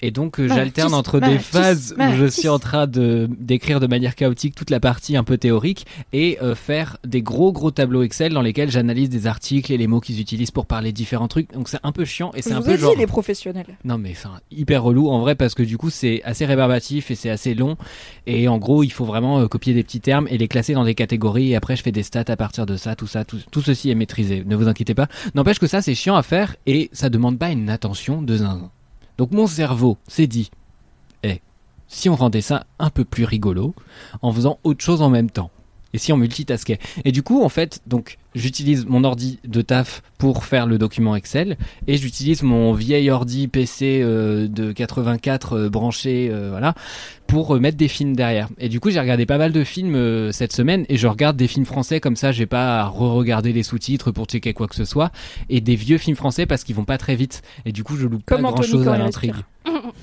Et donc euh, Mathis, j'alterne entre des Mathis, phases où je Mathis. suis en train de d'écrire de manière chaotique toute la partie un peu théorique et euh, faire des gros gros tableaux Excel dans lesquels j'analyse des articles et les mots qu'ils utilisent pour parler différents trucs. Donc c'est un peu chiant et Je c'est un peu genre les professionnels. non mais enfin hyper relou en vrai parce que du coup c'est assez rébarbatif et c'est assez long et en gros il faut vraiment euh, copier des petits termes et les classer dans des catégories et après je fais des stats à partir de ça tout ça tout, tout ceci est maîtrisé ne vous inquiétez pas n'empêche que ça c'est chiant à faire et ça demande pas une attention de zinzin donc mon cerveau s'est dit eh si on rendait ça un peu plus rigolo en faisant autre chose en même temps. Et si on multitaskait. Et du coup en fait donc j'utilise mon ordi de taf pour faire le document Excel et j'utilise mon vieil ordi PC euh, de 84 euh, branché euh, voilà pour mettre des films derrière. Et du coup j'ai regardé pas mal de films cette semaine et je regarde des films français comme ça. J'ai pas à re-regarder les sous-titres pour checker quoi que ce soit et des vieux films français parce qu'ils vont pas très vite. Et du coup je loupe pas grand Anthony chose quand à l'intrigue.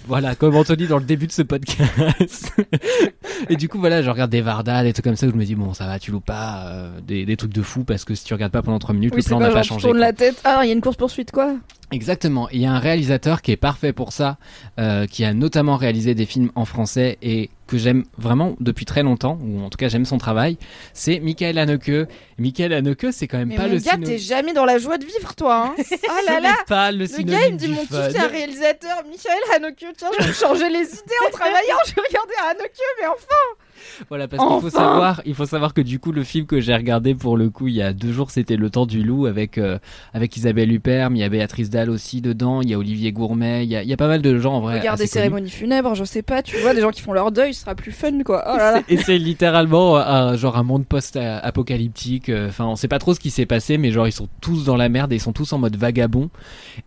Voilà comme Anthony dans le début de ce podcast et du coup voilà je regarde des Varda des trucs comme ça où je me dis bon ça va tu loupes pas euh, des, des trucs de fou parce que si tu regardes pas pendant 3 minutes Oui, le plan pas n'a pas tu changé tournes quoi. la tête. Ah, il y a une course poursuite quoi Exactement. Il y a un réalisateur qui est parfait pour ça, euh, qui a notamment réalisé des films en français et que j'aime vraiment depuis très longtemps, ou en tout cas j'aime son travail. C'est Michael Haneke. Michael Haneke, c'est quand même Mais pas mon le gars, synonyme. t'es jamais dans la joie de vivre, toi. Hein oh là là pas le Le gars, il me dit mon fun. c'est un réalisateur, Michael Haneke. Tiens, je vais me changer les idées en travaillant. Je vais regarder Haneke, mais enfin Voilà, parce qu'il faut savoir, il faut savoir que du coup, le film que j'ai regardé pour le coup il y a deux jours, c'était Le Temps du Loup avec euh, avec Isabelle Huppert, mais il y a Béatrice Dalle aussi dedans, il y a Olivier Gourmet, il y a, il y a pas mal de gens en vrai. Regarde des connus. cérémonies funèbres, je sais pas, tu vois, des gens qui font leur deuil, ce sera plus fun, quoi. Oh là là. Et c'est littéralement un, genre un monde post-apocalyptique. euh, Enfin, on sait pas trop ce qui s'est passé, mais genre ils sont tous dans la merde et ils sont tous en mode vagabond.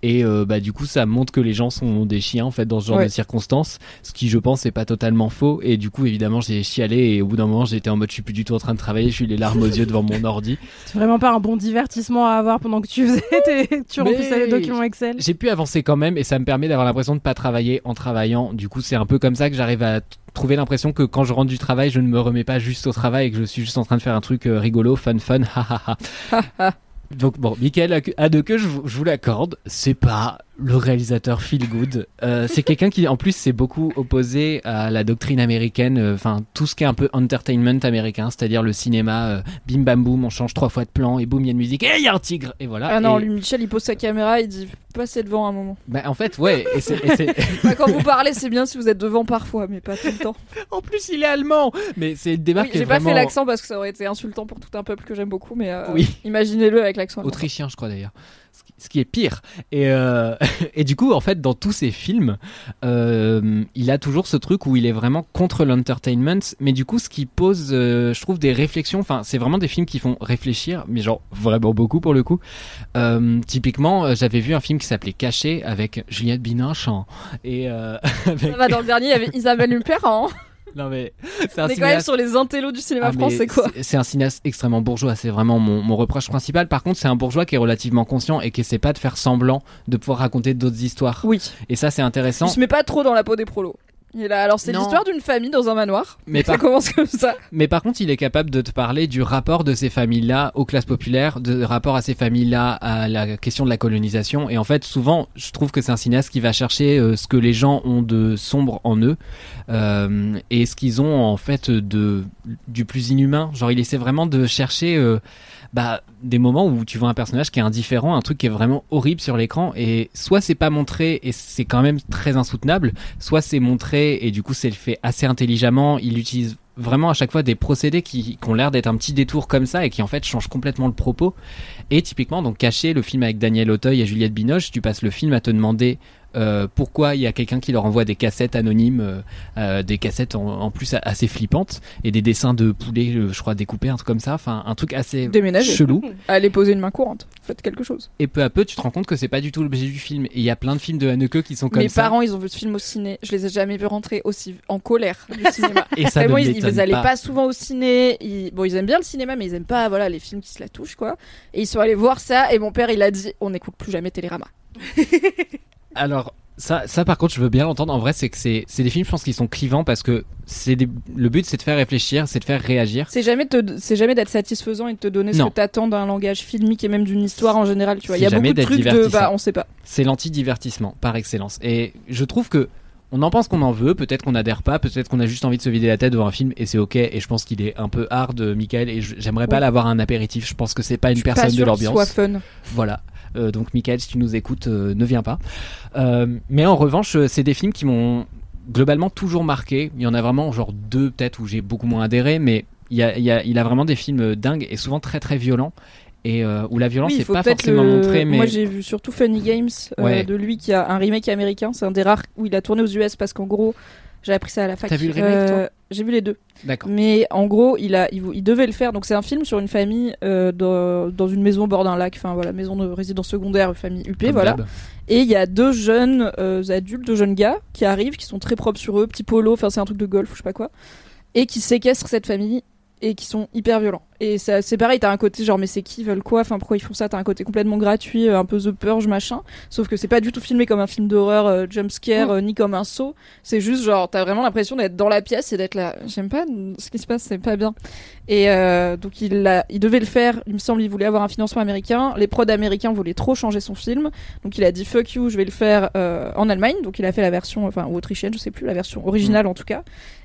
Et euh, bah du coup, ça montre que les gens sont des chiens en fait dans ce genre Ouais. de circonstances, ce qui je pense est pas totalement faux. Et du coup, évidemment, j'ai chialé et au bout d'un moment, j'étais en mode je suis plus du tout en train de travailler, je suis les larmes aux yeux devant mon ordi. C'est vraiment pas un bon divertissement à avoir pendant que tu faisais tes... tu remplissais les documents Excel. J'ai pu avancer quand même et ça me permet d'avoir l'impression de pas travailler en travaillant. Du coup, c'est un peu comme ça que j'arrive à trouver l'impression que quand je rentre du travail, je ne me remets pas juste au travail et que je suis juste en train de faire un truc euh, rigolo, fun, fun, ha ha ha. Donc bon, Michael Haneke, je, vous- je vous l'accorde, c'est pas le réalisateur feel good. Euh, c'est quelqu'un qui, en plus, s'est beaucoup opposé à la doctrine américaine, euh, enfin tout ce qui est un peu entertainment américain, c'est-à-dire le cinéma, euh, bim bam boum, on change trois fois de plan et boum, il y a une musique et il y a un tigre et voilà. Ah non, Et- lui, Michel, il pose sa caméra, il dit passez devant un moment. bah, en fait, ouais, et c'est- et c'est- Bah, quand vous parlez, c'est bien si vous êtes devant parfois, mais pas tout le temps. En plus, il est allemand. Mais c'est une démarque Oui, J'ai pas fait l'accent parce que ça aurait été insultant pour tout un peuple que j'aime beaucoup, mais Oui. imaginez-le avec l'accent. autrichien, je crois d'ailleurs. Ce qui- est pire. Et, euh, et du coup, en fait, dans tous ses films, euh, il a toujours ce truc où il est vraiment contre l'entertainment. Mais du coup, ce qui pose, euh, je trouve, des réflexions. Enfin, c'est vraiment des films qui font réfléchir, mais genre vraiment beaucoup pour le coup. Typiquement, j'avais vu un film qui s'appelait Caché avec Juliette Binoche en- et avec... Ça va, dans le dernier, il y avait Isabelle Huppert. Non mais c'est On un est quand même cinéaste- sur les intellos du cinéma Ah, français, quoi. c'est- C'est un cinéaste extrêmement bourgeois, c'est vraiment mon, mon reproche principal. Par contre, c'est un bourgeois qui est relativement conscient et qui essaie pas de faire semblant de pouvoir raconter d'autres histoires. Oui. Et ça, c'est intéressant. Il se met pas trop dans la peau des prolos. Il est là. Alors, c'est Non. l'histoire d'une famille dans un manoir. Mais Ça par, commence comme ça. mais par contre, il est capable de te parler du rapport de ces familles-là aux classes populaires, de rapport à ces familles-là à la question de la colonisation. Et en fait, souvent, je trouve que c'est un cinéaste qui va chercher euh, ce que les gens ont de sombre en eux euh, et ce qu'ils ont en fait de du plus inhumain. Genre, il essaie vraiment de chercher euh, bah, des moments où tu vois un personnage qui est indifférent, un truc qui est vraiment horrible sur l'écran, et soit c'est pas montré et c'est quand même très insoutenable, soit c'est montré et du coup c'est fait assez intelligemment. Il utilise vraiment à chaque fois des procédés qui, qui ont l'air d'être un petit détour comme ça et qui en fait changent complètement le propos. Et typiquement, donc caché le film avec Daniel Auteuil et Juliette Binoche, tu passes le film à te demander euh, pourquoi il y a quelqu'un qui leur envoie des cassettes anonymes, euh, euh, des cassettes en, en plus assez flippantes et des dessins de poulets, je crois découpés, un truc comme ça, enfin un truc assez Déménager. chelou. Allez poser une main courante. Faites quelque chose. Et peu à peu, tu te rends compte que c'est pas du tout l'objet du film. Et il y a plein de films de Haneke qui sont comme Mes ça. parents, ils ont vu ce film au ciné. Je les ai jamais vus rentrer aussi en colère du cinéma. Et ça Vraiment, ils, ils allaient pas. pas. souvent au ciné. Ils- Bon, ils aiment bien le cinéma, mais ils aiment pas voilà les films qui se la touchent quoi. Et ils sont allés voir ça. Et mon père, il a dit, on n'écoute plus jamais Télérama. Alors, Ça, ça par contre, je veux bien l'entendre. En vrai, c'est que c'est c'est des films, je pense, qui sont clivants parce que c'est le but, c'est de faire réfléchir, c'est de faire réagir. C'est jamais, te- c'est jamais d'être satisfaisant et de te donner ce Non. que t'attends d'un langage filmique et même d'une histoire en général. Tu vois, il y a beaucoup de trucs de, bah, on sait pas. C'est l'anti-divertissement par excellence. Et je trouve que on en pense qu'on en veut, peut-être qu'on adhère pas, peut-être qu'on a juste envie de se vider la tête devant un film et c'est ok. Et je pense qu'il est un peu hard, euh, Michael, et j'aimerais pas Ouais. l'avoir un apéritif. Je pense que c'est pas une Je suis pas personne de sûre qu'il l'ambiance. soit fun. Voilà. Euh, donc Michael, si tu nous écoutes, euh, ne viens pas. Euh, mais en revanche, c'est des films qui m'ont globalement toujours marqué. Il y en a vraiment genre deux peut-être où j'ai beaucoup moins adhéré, mais il, y a, il, y a, il a vraiment des films dingues et souvent très très violents. Et euh, où la violence n'est pas forcément le- montrée, mais Moi, j'ai vu surtout Funny Games euh, Ouais. de lui qui a un remake américain. C'est un des rares où il a tourné aux US parce qu'en gros, j'ai appris ça à la fac. T'as vu le remake, toi? J'ai vu les deux. d'accord. Mais en gros, il, a, il, il devait le faire. Donc, c'est un film sur une famille euh, dans, dans une maison au bord d'un lac. Enfin, voilà, maison de résidence secondaire, famille UP, Comme voilà. Et il y a deux jeunes euh, adultes, deux jeunes gars qui arrivent, qui sont très propres sur eux, petit polo, enfin, c'est un truc de golf ou je sais pas quoi. Et qui séquestrent cette famille et qui sont hyper violents. Et c'est pareil, t'as un côté genre, mais c'est qui, ils veulent quoi? Enfin, pourquoi ils font ça? T'as un côté complètement gratuit, euh, un peu The Purge, machin. Sauf que c'est pas du tout filmé comme un film d'horreur, euh, jumpscare, euh, ni comme un saut. C'est juste genre, t'as vraiment l'impression d'être dans la pièce et d'être là. J'aime pas ce qui se passe, c'est pas bien. Et euh, donc il, devait le faire, il me semble, il voulait avoir un financement américain. Les prods américains voulaient trop changer son film. Donc il a dit fuck you, je vais le faire en Allemagne. Donc il a fait la version, enfin, ou autrichienne, je sais plus, la version originale en tout cas.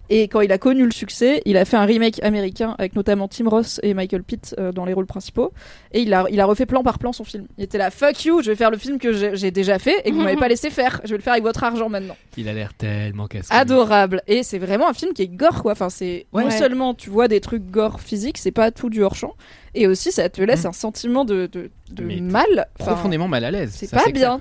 Et quand il a connu le succès, il a fait un remake américain avec notamment Tim Ross et Michael Pitt euh, dans les rôles principaux. Et il a, il a refait plan par plan son film. Il était là, fuck you, je vais faire le film que j'ai déjà fait et que vous m'avez pas laissé faire. Je vais le faire avec votre argent maintenant. Il a l'air tellement casse Adorable. Et c'est vraiment un film qui est gore, quoi. Enfin, c'est non seulement tu vois des trucs gore physiques, c'est pas tout du hors champ, et aussi ça te laisse Mm. un sentiment de, de, de Mais mal. Enfin, Profondément mal à l'aise. C'est pas bien.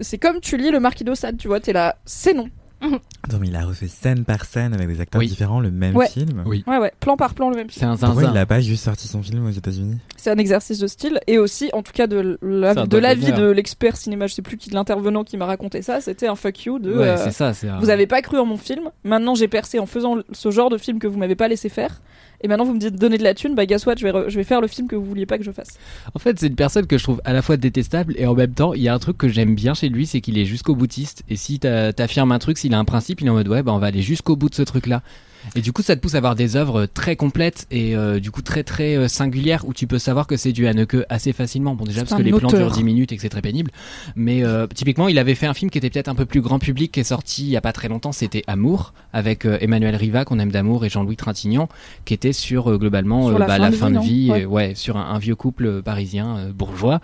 C'est comme tu lis le Marquis d'Ossade, tu vois. T'es là, c'est non. Attends, mais il a refait scène par scène avec des acteurs Oui. différents le même Ouais. film. Oui. Ouais, ouais. Plan par plan, le même film. C'est un Pourquoi zinzin. il a pas juste sorti son film aux États-Unis? C'est un exercice de style, et aussi, en tout cas, de de l'avis de d'honneur. l'expert cinéma. Je sais plus qui de l'intervenant qui m'a raconté ça. C'était un fuck you de. Ouais, euh, c'est ça. c'est un- vous avez pas cru en mon film. Maintenant, j'ai percé en faisant ce genre de film que vous m'avez pas laissé faire. Et maintenant, vous me dites donner de la thune. Bah, guess what, je vais, faire le film que vous vouliez pas que je fasse. En fait, c'est une personne que je trouve à la fois détestable et en même temps, il y a un truc que j'aime bien chez lui, c'est qu'il est jusqu'au boutiste. Et si t'a- t'affirmes un truc, s'il a un principe, il est en mode ouais, bah on va aller jusqu'au bout de ce truc-là. Et du coup, ça te pousse à avoir des œuvres très complètes et euh, du coup très très euh, singulières où tu peux savoir que c'est du Haneke assez facilement. Bon, déjà parce que les plans auteur. durent 10 minutes et que c'est très pénible. Mais euh, typiquement, il avait fait un film qui était peut-être un peu plus grand public, qui est sorti il y a pas très longtemps. C'était Amour avec euh, Emmanuel Riva qu'on aime d'amour et Jean-Louis Trintignant, qui était sur euh, globalement Sur euh, la bah, fin la de fin vie, de vie, Ouais. euh, ouais, sur un, un vieux couple euh, parisien euh, bourgeois.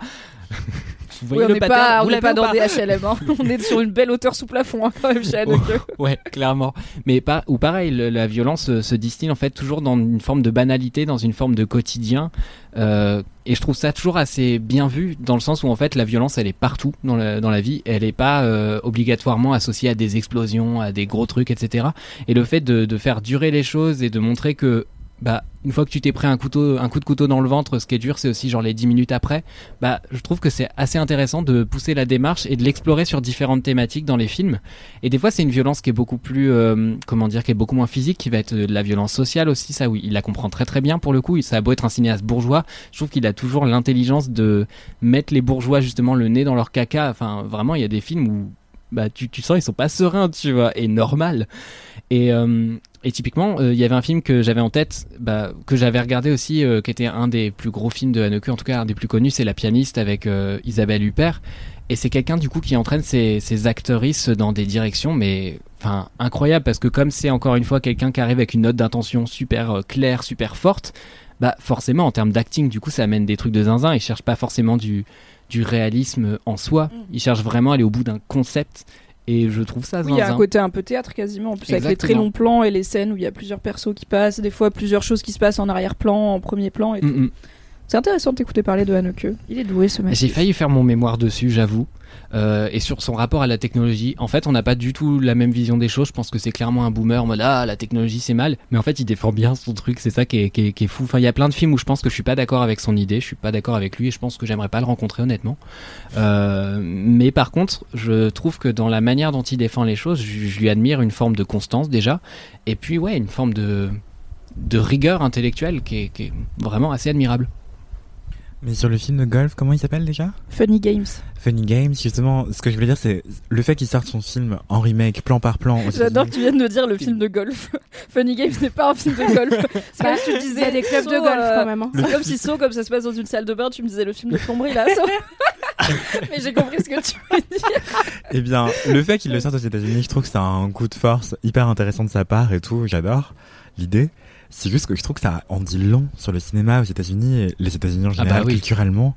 Vous Oui, on le n'est pattern pas, Vous on n'est pas dans des HLM. hein. on est sur une belle hauteur sous plafond hein, quand même chez Haneke. Ouais, clairement. Mais pas, ou pareil, le- la violence euh, se distille en fait toujours dans une forme de banalité, dans une forme de quotidien. Euh, et je trouve ça toujours assez bien vu dans le sens où en fait la violence elle est partout dans la, dans la vie. Elle n'est pas euh, obligatoirement associée à des explosions, à des gros trucs, etc. Et le fait de, de faire durer les choses et de montrer que bah une fois que tu t'es pris un couteau un coup de couteau dans le ventre ce qui est dur c'est aussi genre les 10 minutes après bah je trouve que c'est assez intéressant de pousser la démarche et de l'explorer sur différentes thématiques dans les films et des fois, c'est une violence qui est beaucoup plus, euh, comment dire, qui est beaucoup moins physique, qui va être de la violence sociale aussi. Ça, oui, il la comprend très très bien pour le coup. Ça a beau être un cinéaste bourgeois, je trouve qu'il a toujours l'intelligence de mettre les bourgeois justement le nez dans leur caca. Enfin, vraiment, il y a des films où bah tu, tu sens ils sont pas sereins, tu vois, et normal. Et euh, et typiquement, euh, il y avait un film que j'avais en tête, bah, que j'avais regardé aussi, euh, qui était un des plus gros films de Haneke, en tout cas un des plus connus, c'est La pianiste avec Isabelle Huppert. Et c'est quelqu'un du coup qui entraîne ses, ses actrices dans des directions, mais enfin incroyable parce que comme c'est encore une fois quelqu'un qui arrive avec une note d'intention super claire, super forte, bah forcément en termes d'acting, du coup ça amène des trucs de zinzin. Il cherche pas forcément du du réalisme en soi. Il cherche vraiment à aller au bout d'un concept. Et je trouve ça Oui, il y a un côté un peu théâtre quasiment, en plus avec les très longs plans et les scènes où il y a plusieurs persos qui passent, des fois plusieurs choses qui se passent en arrière-plan, en premier plan. Et tout. Mm, mm. C'est intéressant de t'écouter parler de Haneke. Il est doué ce mec. J'ai failli faire mon mémoire dessus, j'avoue. Euh, et sur son rapport à la technologie, en fait, on n'a pas du tout la même vision des choses. Je pense que c'est clairement un boomer en mode ah la technologie c'est mal, mais en fait il défend bien son truc. C'est ça qui est, qui, est, qui est fou. Enfin, il y a plein de films où je pense que je suis pas d'accord avec son idée, je suis pas d'accord avec lui, et je pense que j'aimerais pas le rencontrer honnêtement. Euh, mais par contre, je trouve que dans la manière dont il défend les choses, je, je lui admire une forme de constance déjà, et puis ouais, une forme de de rigueur intellectuelle qui est, qui est vraiment assez admirable. Mais sur le film de golf, comment il s'appelle déjà? Funny Games. Funny Games, justement, ce que je voulais dire, c'est le fait qu'il sorte son film en remake, plan par plan. J'adore que tu viennes de dire le film de golf. Funny Games n'est pas un film de golf. C'est Bah, comme si tu disais il y a des clubs de golf euh, quand même. hein. C'est comme si Saut, comme ça se passe dans une salle de bain, tu me disais le film de plomberie là. Saut. Mais j'ai compris ce que tu veux dire. Eh bien, le fait qu'il le sorte aux États-Unis, je trouve que c'est un coup de force hyper intéressant de sa part et tout. J'adore l'idée. C'est juste que je trouve que ça en dit long sur le cinéma aux États-Unis et les États-Unis en Ah bah général, oui. culturellement.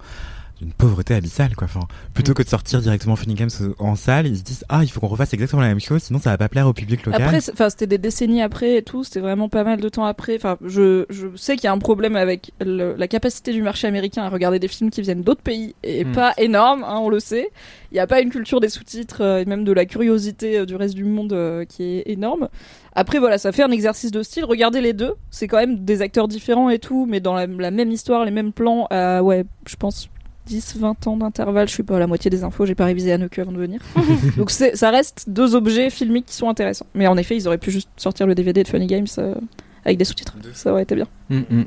Une pauvreté abyssale, quoi. Enfin, plutôt Mm. que de sortir directement Funny Games en salle, ils se disent ah il faut qu'on refasse exactement la même chose, sinon ça va pas plaire au public local. Après, enfin, c'était des décennies après et tout. C'était vraiment pas mal de temps après. Enfin, je, je sais qu'il y a un problème avec le- la capacité du marché américain à regarder des films qui viennent d'autres pays et Hmm. pas énorme, hein, on le sait. Il n'y a pas une culture des sous-titres euh, et même de la curiosité euh, du reste du monde euh, qui est énorme. Après, voilà, ça fait un exercice de style. Regardez les deux. C'est quand même des acteurs différents et tout, mais dans la, la même histoire, les mêmes plans. à, ouais, je pense 10, 20 ans d'intervalle. Je suis pas à la moitié des infos. J'ai pas révisé Anneke avant de venir. Donc c'est- ça reste deux objets filmiques qui sont intéressants. Mais en effet, ils auraient pu juste sortir le DVD de Funny Games euh, avec des sous-titres. Ça aurait été bien. Mm, mm.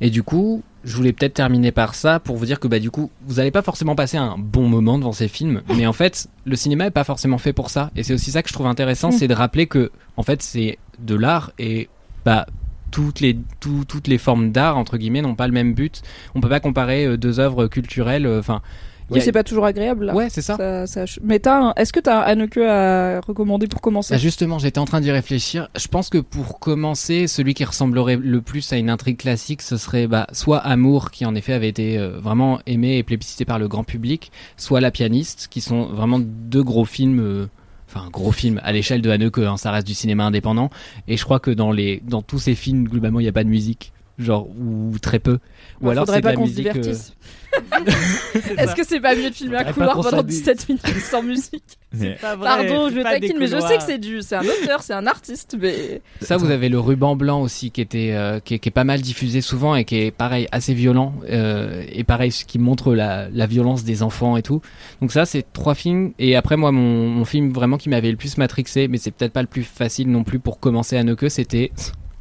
Et du coup, je voulais peut-être terminer par ça pour vous dire que bah du coup, vous n'allez pas forcément passer un bon moment devant ces films, mais en fait, le cinéma est pas forcément fait pour ça. Et c'est aussi ça que je trouve intéressant, Mm. c'est de rappeler que en fait, c'est de l'art et bah toutes les tout- toutes les formes d'art entre guillemets n'ont pas le même but. On peut pas comparer euh, deux œuvres culturelles. euh, Enfin, Oui, c'est pas toujours agréable. Là. ouais, c'est ça. Ça- ça ch- Mais t'as un- est-ce que t'as un à recommander pour commencer? Bah, justement, j'étais en train d'y réfléchir. Je pense que pour commencer, celui qui ressemblerait le plus à une intrigue classique, ce serait bah, soit Amour, qui en effet avait été euh, vraiment aimé et plébiscité par le grand public, soit La pianiste, qui sont vraiment deux gros films. euh, Enfin, gros films à l'échelle de Haneke, hein, ça reste du cinéma indépendant. Et je crois que dans, les, dans tous ces films, globalement, il n'y a pas de musique. Genre, ou très peu. Ou Bah, alors faudrait c'est pas qu'on se musique. euh, divertisse. Est-ce que c'est pas mieux de filmer un pas couloir pendant s'amuse. 17 minutes sans musique Mais- Pardon, je taquine, mais je sais que c'est du, c'est un auteur, c'est un artiste, mais Ça, vous avez le ruban blanc aussi qui était, euh, qui, est, qui est pas mal diffusé souvent et qui est pareil assez violent euh, et pareil ce qui montre la, la violence des enfants et tout. Donc ça, c'est trois films. Et après moi, mon, mon film vraiment qui m'avait le plus matrixé, mais c'est peut-être pas le plus facile non plus pour commencer à Neuke, c'était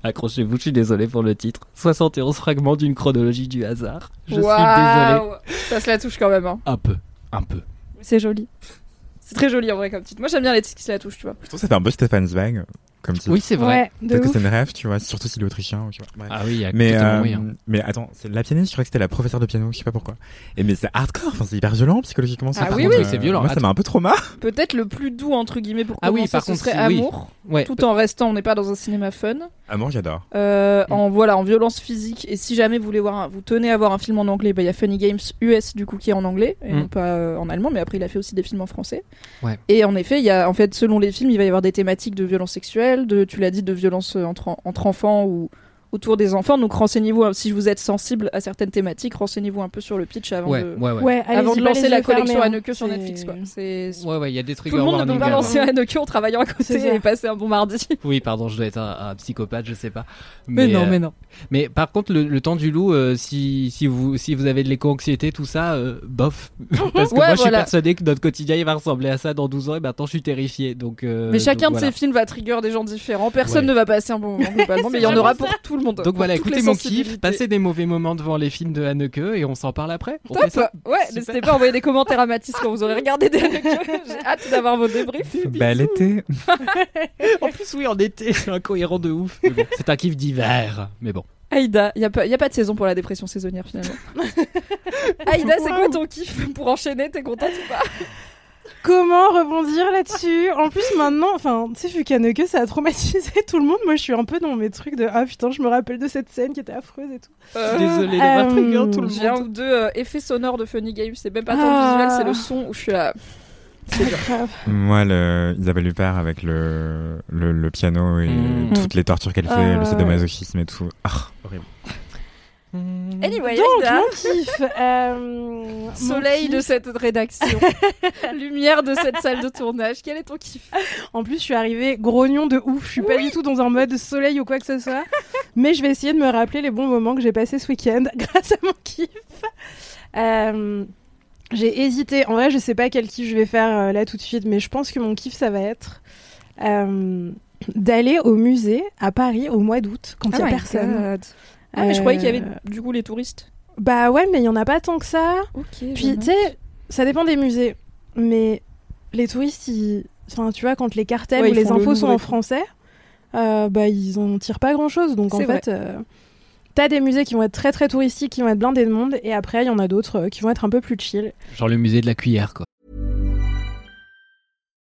Accrochez-vous, je suis désolé pour le titre. 71 fragments d'une chronologie du hasard. Je suis désolé. Ça se la touche quand même. Hein. Un peu, un peu. C'est joli. C'est très joli en vrai comme titre. Moi j'aime bien les titres qui se la touchent, tu vois. Je trouve que ça fait un peu Stefan Zweig comme titre. Oui, c'est vrai. Ouais, Peut-être que c'est une rêve, tu vois, surtout s'il est autrichien. Tu vois. Bref. Ah oui, il y a Mais, euh, moyen. mais attends, c'est la pianiste, je crois que c'était la professeure de piano, je sais pas pourquoi. Et mais c'est hardcore, enfin c'est hyper violent psychologiquement. ça. Ah oui, contre, oui. euh, C'est violent. Moi ça m'a un peu trauma. Peut-être le plus doux entre guillemets pour Ah commencer, oui, par ce contre, serait oui. Amour, Ouais. tout en restant, on n'est pas dans un cinéma fun. Amour, j'adore. Euh, Mm. en voilà en violence physique et si jamais vous voulez voir un- vous tenez à voir un film en anglais bah il y a Funny Games US du coup qui est en anglais et Mm. non pas euh, en allemand mais après il a fait aussi des films en français Ouais. et en effet il y a en fait selon les films il va y avoir des thématiques de violence sexuelle de tu l'as dit de violence entre entre enfants ou autour des enfants donc renseignez-vous hein, si vous êtes sensible à certaines thématiques renseignez-vous un peu sur le pitch avant Ouais, de ouais, ouais. Ouais, avant allez-y, de pas lancer la collection hein. Haneke sur Netflix quoi c'est Ouais, ouais, il y a des tout triggers le monde ne peut pas lancer Haneke en travaillant à côté et passer un bon mardi Oui, pardon, je dois être un, un psychopathe, je sais pas. mais, non euh, mais non Mais par contre, le, le temps du loup, euh, si, si, vous, si vous avez de l'éco-anxiété, tout ça, euh, bof. Parce que Ouais, moi, je suis voilà. persuadé que notre quotidien, il va ressembler à ça dans 12 ans, et maintenant, je suis terrifié. Donc, euh, Mais chacun donc, de voilà. ces films va trigger des gens différents. Personne Ouais. ne va passer un bon moment globalement, mais il y en aura pour tout le monde. Donc voilà, écoutez mon kiff, passez des mauvais moments devant les films de Haneke et on s'en parle après. On fait Top ça Ouais, Super. n'hésitez pas à envoyer des commentaires à Mathis quand vous aurez regardé des Haneke. J'ai hâte d'avoir vos débriefs. Bel été. En plus, oui, en été, c'est incohérent de ouf. Bon, c'est un kiff d'hiver, mais bon. Aïda, il n'y a, pas- y a pas de saison pour la dépression saisonnière finalement. Aïda, c'est quoi ton kiff pour enchaîner? T'es contente ou pas? Comment rebondir là-dessus? En plus, maintenant, enfin, tu sais, vu qu'Anneke, ça a traumatisé tout le monde. Moi, je suis un peu dans mes trucs de Ah putain, je me rappelle de cette scène qui était affreuse et tout. Je suis désolé de Euh, trigger tout le J'ai un monde. ou deux euh, effets sonores de Funny Games. C'est même pas tant Ah. le visuel, c'est le son où je suis là. C'est dur. Grave. Moi, le Isabelle Huppert avec le, le, le piano et Mm. toutes les tortures qu'elle fait, Ah, le ouais. sadomasochisme et tout. Ah, horrible. Anyway, Donc, Aïda, mon kiff. euh, mon soleil kiff. de cette rédaction, lumière de cette salle de tournage. Quel est ton kiff? En plus, je suis arrivée grognon de ouf. Je suis pas du tout dans un mode soleil ou quoi que ce soit. Mais je vais essayer de me rappeler les bons moments que j'ai passés ce week-end grâce à mon kiff. Euh, j'ai hésité. En vrai, je sais pas quel kiff je vais faire euh, là tout de suite, mais je pense que mon kiff, ça va être d'aller au musée à Paris au mois d'août quand il y a personne. Ah, mais je croyais qu'il y avait Euh, du coup les touristes. Bah ouais, mais il y en a pas tant que ça. Ok. Puis, tu sais, ça dépend des musées. Mais les touristes, ils... enfin, tu vois, quand les cartels Ouais, ou les le infos sont en français, euh, bah, ils en tirent pas grand-chose. Donc, en fait, euh, t'as des musées qui vont être très très touristiques, qui vont être blindés de monde. Et après, il y en a d'autres euh, qui vont être un peu plus chill. Genre le musée de la cuillère, quoi.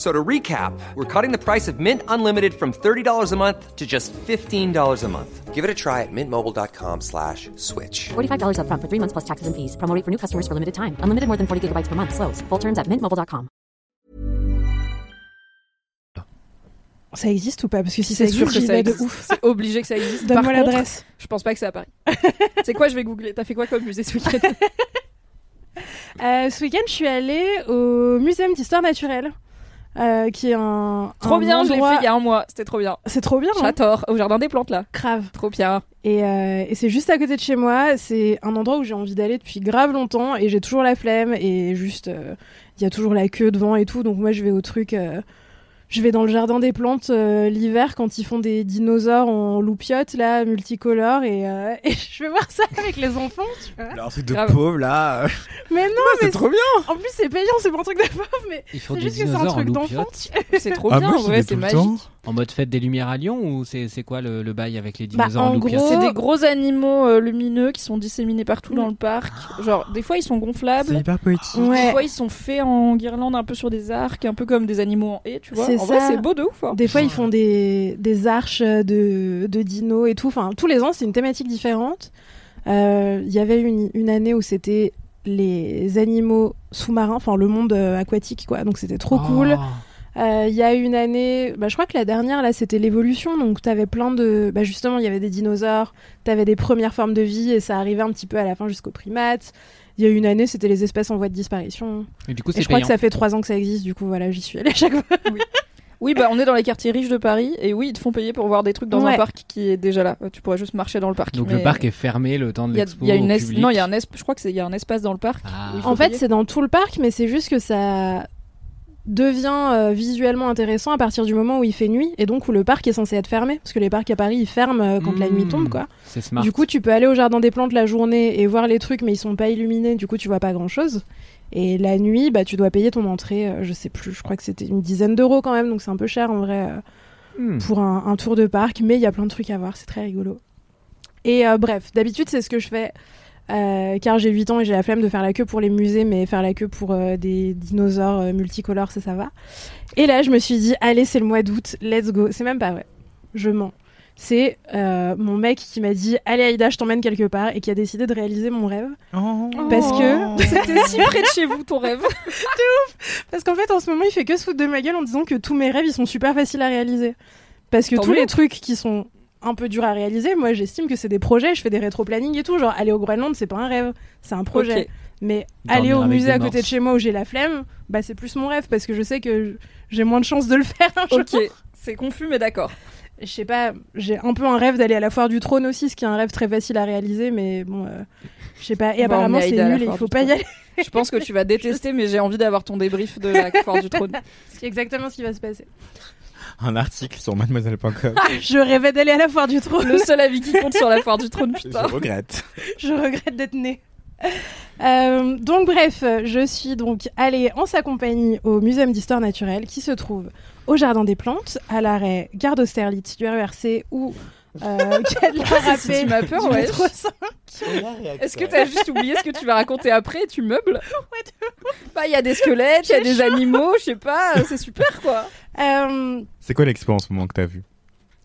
F- So to recap, we're cutting the price of Mint Unlimited from $30 a month to just $15 a month. Give it a try at mintmobile.com slash switch. $45 upfront for three months plus taxes and fees. Promo rate for new customers for limited time. Unlimited more than 40 gigabytes per month. Slows. Full terms at mintmobile.com. Ça existe ou pas Parce que si ça C'est sûr que ça vais de existe. ouf. C'est obligé que ça existe. Donne-moi l'adresse. Je pense pas que c'est à Paris. c'est quoi Je vais googler. T'as fait quoi comme musée ce week-end Euh, ce week-end, je suis allée au Muséum d'histoire naturelle, euh, qui est un. Trop un bien, je l'ai endroit- fait il y a un mois. C'était trop bien. C'est trop bien, hein J'adore. Au jardin des plantes là. Grave. Trop bien. Et, euh, et c'est juste à côté de chez moi. C'est un endroit où j'ai envie d'aller depuis grave longtemps et j'ai toujours la flemme et juste euh, il y a toujours la queue devant et tout. Donc moi je vais au truc. Je vais dans le jardin des plantes euh, l'hiver quand ils font des dinosaures en loupiote là multicolores et, euh, et je vais voir ça avec les enfants. Tu vois. Alors, un truc de Grave. pauvre là. Mais non, c'est mais trop bien. en plus c'est payant, c'est pas un truc de pauvre, mais c'est des juste que c'est un dinosaures en truc d'enfant. loupiote. C'est trop Ah, bien. moi, en vrai, c'est magique. En mode fête des Lumières à Lyon ou c'est c'est quoi le, le bail avec les Bah, dinosaures en gros- C'est des gros animaux euh, lumineux qui sont disséminés partout dans le parc. Genre, des fois ils sont C'est gonflables. hyper poétique. Des fois ils sont faits en guirlande un peu sur des arcs, un peu comme des animaux en haie, tu vois. C'est En vrai, ça. c'est beau de ouf. hein. Des fois, ils font des, des arches de, de dinos et tout. Enfin, tous les ans, c'est une thématique différente. Euh, Il y avait une, une année où c'était les animaux sous-marins, enfin le monde euh, aquatique, quoi. Donc c'était trop cool. Euh, Il y a une année, bah, je crois que la dernière, là, c'était l'évolution. Donc t'avais plein de. Bah, justement, il y avait des dinosaures, t'avais des premières formes de vie et ça arrivait un petit peu à la fin jusqu'aux primates. Il y a eu une année, c'était les espèces en voie de disparition. Et du coup, c'est je crois que ça fait trois ans que ça existe, du coup, voilà, j'y suis allée à chaque fois. Oui, bah on est dans les quartiers riches de Paris et oui, ils te font payer pour voir des trucs dans Ouais. un parc qui est déjà là. Tu pourrais juste marcher dans le parc. Donc mais le parc est fermé le temps de l'expo il y a une es- non, il y a un es- je crois que c'est il y a un espace dans le parc. Ah. En fait, c'est dans tout le parc, mais c'est juste que ça devient euh, visuellement intéressant à partir du moment où il fait nuit et donc où le parc est censé être fermé parce que les parcs à Paris ils ferment euh, quand la nuit Mmh. tombe quoi. Smart. Du coup, tu peux aller au jardin des plantes la journée et voir les trucs mais ils sont pas illuminés, du coup tu vois pas grand-chose. Et la nuit, bah tu dois payer ton entrée, euh, je sais plus, je crois que c'était une dizaine d'euros quand même donc c'est un peu cher en vrai Hmm. pour un, un tour de parc, mais il y a plein de trucs à voir, c'est très rigolo. Et bref, d'habitude, c'est ce que je fais. Euh, car j'ai 8 ans et j'ai la flemme de faire la queue pour les musées, mais faire la queue pour euh, des dinosaures euh, multicolores, ça, ça va. Et là, je me suis dit, allez, c'est le mois d'août, let's go. C'est même pas vrai, je mens. C'est mon mec qui m'a dit, allez Aïda, je t'emmène quelque part, et qui a décidé de réaliser mon rêve. Parce que- Oh, c'était si près de chez vous ton rêve. Parce qu'en fait, en ce moment, il fait que se foutre de ma gueule en disant que tous mes rêves, ils sont super faciles à réaliser. Parce que Tant tous mieux. les trucs qui sont un peu durs à réaliser, moi, j'estime que c'est des projets. Je fais des rétro-planning et tout. Genre, aller au Groenland, c'est pas un rêve, c'est un projet. Mais Dormir aller au musée à côté de chez moi où j'ai la flemme, bah, c'est plus mon rêve parce que je sais que j'ai moins de chances de le faire. un jour. Ok, c'est confus mais d'accord. Je sais pas, j'ai un peu un rêve d'aller à la foire du trône aussi, ce qui est un rêve très facile à réaliser, mais bon, euh, je sais pas. Et apparemment, c'est nul et il faut pas y aller. Je pense que tu vas détester mais j'ai envie d'avoir ton débrief de la foire du trône. C'est exactement ce qui va se passer. Un article sur mademoiselle.com. Je rêvais d'aller à la foire du trône. Le seul avis qui compte sur la foire du trône, Je putain. regrette. je regrette d'être née. Euh, donc bref, je suis donc allée en sa compagnie au Muséum d'histoire naturelle qui se trouve au Jardin des Plantes, à l'arrêt Gare d'Austerlitz du RERC ou euh, quai de la Râpée Tu m'as peur, du ouais. métro 5. Est-ce que t'as juste oublié ce que tu vas raconter après? Et tu meubles? Bah, il y a des squelettes, il y a des animaux, je sais pas, c'est super quoi. Euh, C'est quoi l'expo en ce moment que t'as vu?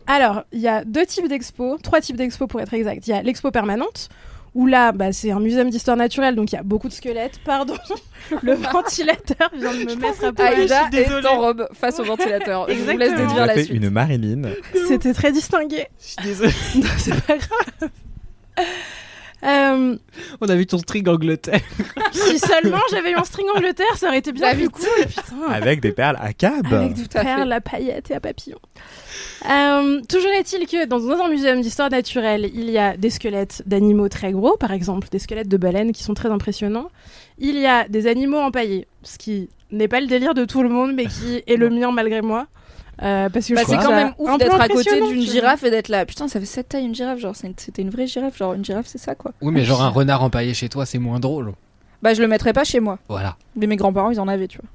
Alors, il y a deux types d'expos, trois types d'expos pour être exact. Il y a l'expo permanente, où là, bah, c'est un muséum d'histoire naturelle, donc il y a beaucoup de squelettes. Pardon, le ventilateur vient de me mettre à poil. Aïda est en robe face au ventilateur. Je vous laisse Exactement. déduire Tu as la fait suite. une Marilyn. C'était très distingué. Je suis désolée. Non, c'est pas grave. Euh, On a vu ton string Angleterre. si seulement j'avais eu un string Angleterre, ça aurait été bien Bah, plus cool. Putain. Avec des perles à cab. Avec à fait. perles, la paillette et à papillon. Euh, toujours est-il que dans un muséum d'histoire naturelle, il y a des squelettes d'animaux très gros, par exemple des squelettes de baleines qui sont très impressionnants. Il y a des animaux empaillés, ce qui n'est pas le délire de tout le monde, mais qui est le mien malgré moi. Euh, parce que Bah, je c'est quand même ouf d'être à côté d'une girafe et d'être là. Putain, ça fait cette taille une girafe. Genre, c'était une vraie girafe. Genre, une girafe, c'est ça quoi. Oui, mais genre un renard empaillé chez toi, c'est moins drôle. Bah, je le mettrais pas chez moi. Voilà. Mais mes grands-parents, ils en avaient, tu vois.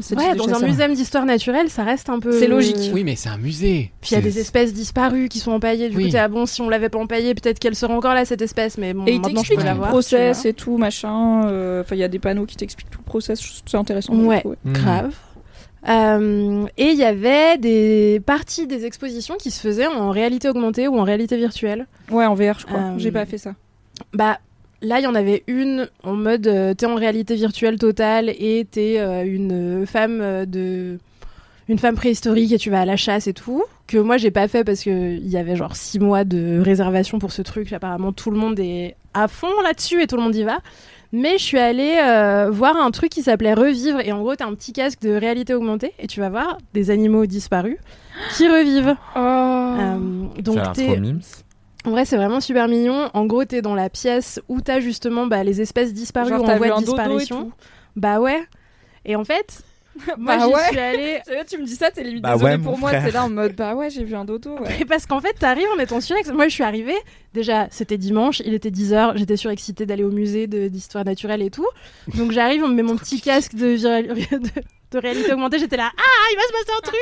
C'est Ouais, dans un ça. muséum d'histoire naturelle, ça reste un peu. C'est logique. Oui, mais c'est un musée. Puis il y a des espèces disparues qui sont empaillées. Du Oui. coup, t'es ah bon, si on l'avait pas empaillée, peut-être qu'elle serait encore là, cette espèce. Mais bon, Et ils maintenant je t'expliquent peux la voir. process et tout, machin. euh, Enfin, il y a des panneaux qui t'expliquent tout le process. C'est intéressant. Ouais. Hmm. Grave. Euh, et il y avait des parties des expositions qui se faisaient en réalité augmentée ou en réalité virtuelle. Ouais, en VR, je crois. Euh, J'ai pas fait ça. Bah là, il y en avait une en mode euh, t'es en réalité virtuelle totale et t'es une femme de une femme préhistorique et tu vas à la chasse et tout. Que moi j'ai pas fait parce que il y avait genre six mois de réservation pour ce truc. Apparemment tout le monde est à fond là-dessus et tout le monde y va. Mais je suis allée euh, voir un truc qui s'appelait Revivre et en gros t'as un petit casque de réalité augmentée et tu vas voir des animaux disparus qui revivent. Oh. Euh, donc Ça a l'air t'es- trop mimes. en vrai, c'est vraiment super mignon. En gros, t'es dans la pièce où t'as justement bah, les espèces disparues Genre, en voie de disparition. Bah ouais. Et en fait, moi Bah j'y ouais. suis allée. Tu me dis ça, t'es limite Bah désolée ouais, pour moi. T'es là en mode, bah ouais, j'ai vu un dodo. Ouais. Mais parce qu'en fait, t'arrives en étant. Moi, je suis arrivée. Déjà, c'était dimanche, il était 10h. J'étais surexcitée d'aller au musée de- d'histoire naturelle et tout. Donc j'arrive, on me met mon petit casque de, de, de réalité augmentée. J'étais là, ah, il va se passer un truc.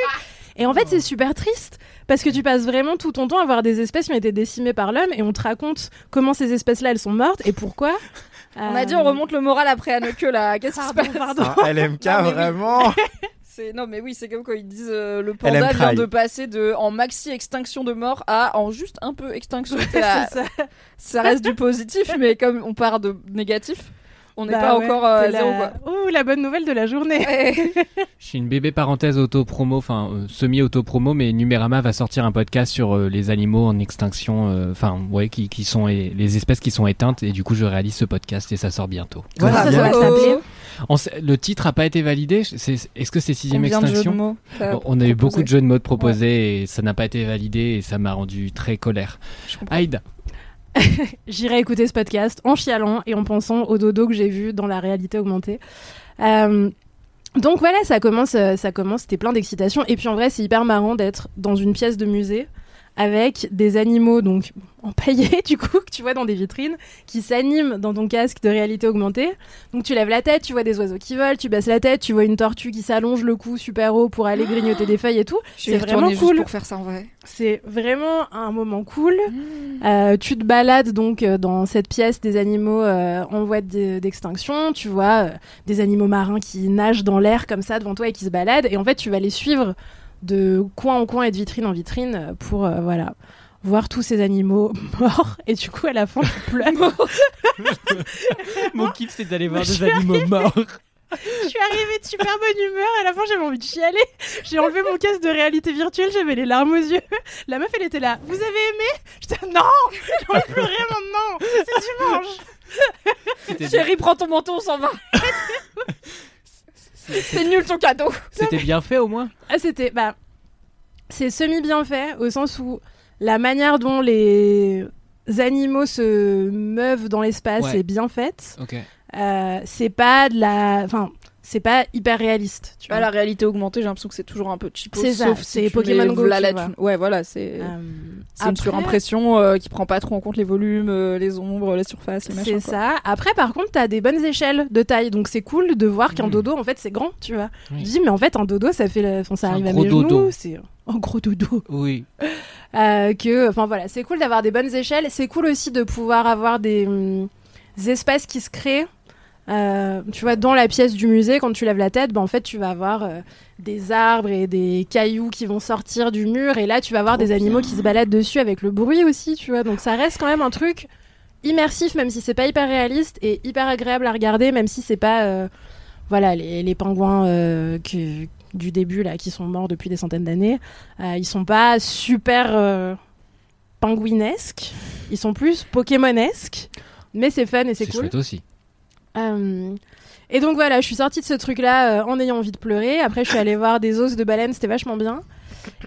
Et en fait, c'est super triste parce que tu passes vraiment tout ton temps à voir des espèces qui ont été décimées par l'homme et on te raconte comment ces espèces-là elles sont mortes et pourquoi. On a dit, on remonte le moral après à queue là. Qu'est-ce qui se passe pardon. Un LMK Non, mais oui. vraiment. C'est non mais oui c'est comme quand ils disent euh, le panda LM vient cry. de passer de en maxi extinction de mort à en juste un peu extinction. T'es là, ça. ça reste du positif mais comme on part de négatif, on n'est Bah pas ouais, encore euh, à zéro quoi. Ouh, la bonne nouvelle de la journée. Ouais. Je suis une bébé parenthèse auto-promo, enfin euh, semi-auto-promo, mais Numérama va sortir un podcast sur euh, les animaux en extinction, euh, enfin ouais, qui, qui sont et- les espèces qui sont éteintes, et du coup je réalise ce podcast et ça sort bientôt. Voilà, ça, va s'appeler. On sait- le titre a pas été validé, est-ce que c'est sixième Combien de jeux de extinction mots t'as Bon, On a eu beaucoup de jeux de mots proposés et ça n'a pas été validé et ça m'a rendu très colère. Aïda, J'irai écouter ce podcast en chialant et en pensant au dodo que j'ai vu dans la réalité augmentée. Euh, donc voilà, ça commence, euh, ça commence, c'était plein d'excitation. Et puis en vrai, c'est hyper marrant d'être dans une pièce de musée avec des animaux donc empaillés du coup que tu vois dans des vitrines qui s'animent dans ton casque de réalité augmentée. Donc tu lèves la tête, tu vois des oiseaux qui volent, tu baisses la tête, tu vois une tortue qui s'allonge le cou super haut pour aller grignoter des feuilles et tout. C'est vraiment juste cool. pour faire ça en vrai. C'est vraiment un moment cool. Euh, tu te balades donc euh, dans cette pièce des animaux euh, en voie de- d'extinction. Tu vois des animaux marins qui nagent dans l'air comme ça devant toi et qui se baladent. Et en fait, tu vas les suivre de coin en coin et de vitrine en vitrine pour euh, voilà voir tous ces animaux morts. Et du coup, à la fin, tu pleures. mon kiff c'est d'aller voir Je des animaux morts. Je suis arrivée de super bonne humeur. À la fin, j'avais envie de chialer. J'ai enlevé mon casque de réalité virtuelle. J'avais les larmes aux yeux. La meuf, elle était là. Vous avez aimé? J'étais non. J'ai envie de pleurer maintenant. C'est dimanche. Chérie, prends ton manteau, on s'en va. C'est nul ton cadeau. c'était bien fait au moins Ah, c'était. Bah, c'est semi bien fait au sens où la manière dont les animaux se meuvent dans l'espace Ouais. est bien faite. Ok. Euh, c'est pas de la. Enfin, c'est pas hyper réaliste. Tu Bah, vois. la réalité augmentée, j'ai l'impression que c'est toujours un peu cheapo. C'est ça, sauf si c'est tu Pokémon Go, tu la vois. thune. Ouais, voilà, c'est Euh, c'est une après- surimpression euh, qui prend pas trop en compte les volumes, euh, les ombres, les surfaces, les machins. C'est ça. Après, par contre, t'as des bonnes échelles de taille, donc c'est cool de voir qu'un Mm. dodo, en fait, c'est grand, tu vois. Oui. Je dis, mais en fait, un dodo, ça fait, la- enfin, ça arrive à gros mes dodo. genoux, c'est un gros dodo. Oui. Euh, que, enfin voilà, c'est cool d'avoir des bonnes échelles. C'est cool aussi de pouvoir avoir des, hum, des espaces qui se créent. Euh, tu vois, dans la pièce du musée, quand tu lèves la tête, ben, en fait, tu vas avoir euh, des arbres et des cailloux qui vont sortir du mur, et là, tu vas avoir des animaux qui se baladent dessus avec le bruit aussi, tu vois. Donc, ça reste quand même un truc immersif, même si c'est pas hyper réaliste, et hyper agréable à regarder, même si c'est pas, euh, voilà, les, les pingouins que- du début là, qui sont morts depuis des centaines d'années, ils sont pas super pingouinesques. Ils sont plus Pokémonesques. Mais c'est fun et c'est C'est cool. chouette aussi. Euh, et donc voilà, je suis sortie de ce truc-là euh, en ayant envie de pleurer. Après, je suis allée voir des os de baleine, c'était vachement bien.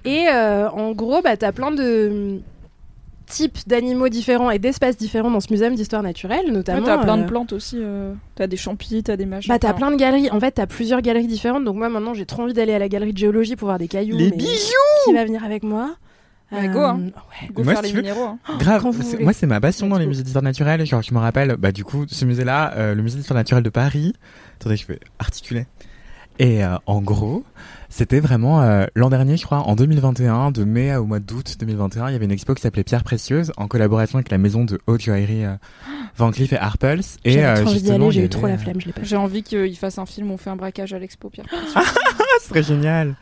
Et euh, en gros, bah, t'as plein de types d'animaux différents et d'espaces différents dans ce muséum d'histoire naturelle, Ouais, notamment. t'as plein de plantes aussi. euh, T'as des champis, t'as des machins. Bah, t'as plein de galeries. En fait, t'as plusieurs galeries différentes. Donc, moi, maintenant, j'ai trop envie d'aller à la galerie de géologie pour voir des cailloux. Les mais bijoux Qui va venir avec moi Ouais, go, hein. ouais. Go Moi, faire si les minéraux. hein. Grave, moi c'est ma passion dans les musées d'histoire naturelle. Genre, je me rappelle, bah du coup, ce musée-là, euh, le musée d'histoire naturelle de Paris. Attendez, je vais articuler. Et euh, en gros, c'était vraiment euh, l'an dernier, je crois, en 2021, de mai au mois d'août 2021, il y avait une expo qui s'appelait Pierre Précieuse en collaboration avec la maison de haute joaillerie euh, Van Cleef et Arpels. Et euh, justement, j'ai eu avait, trop la euh, flemme, je l'ai pas fait. J'ai envie qu'il fasse un film où on fait un braquage à l'expo, Pierre. Ah, ce serait génial.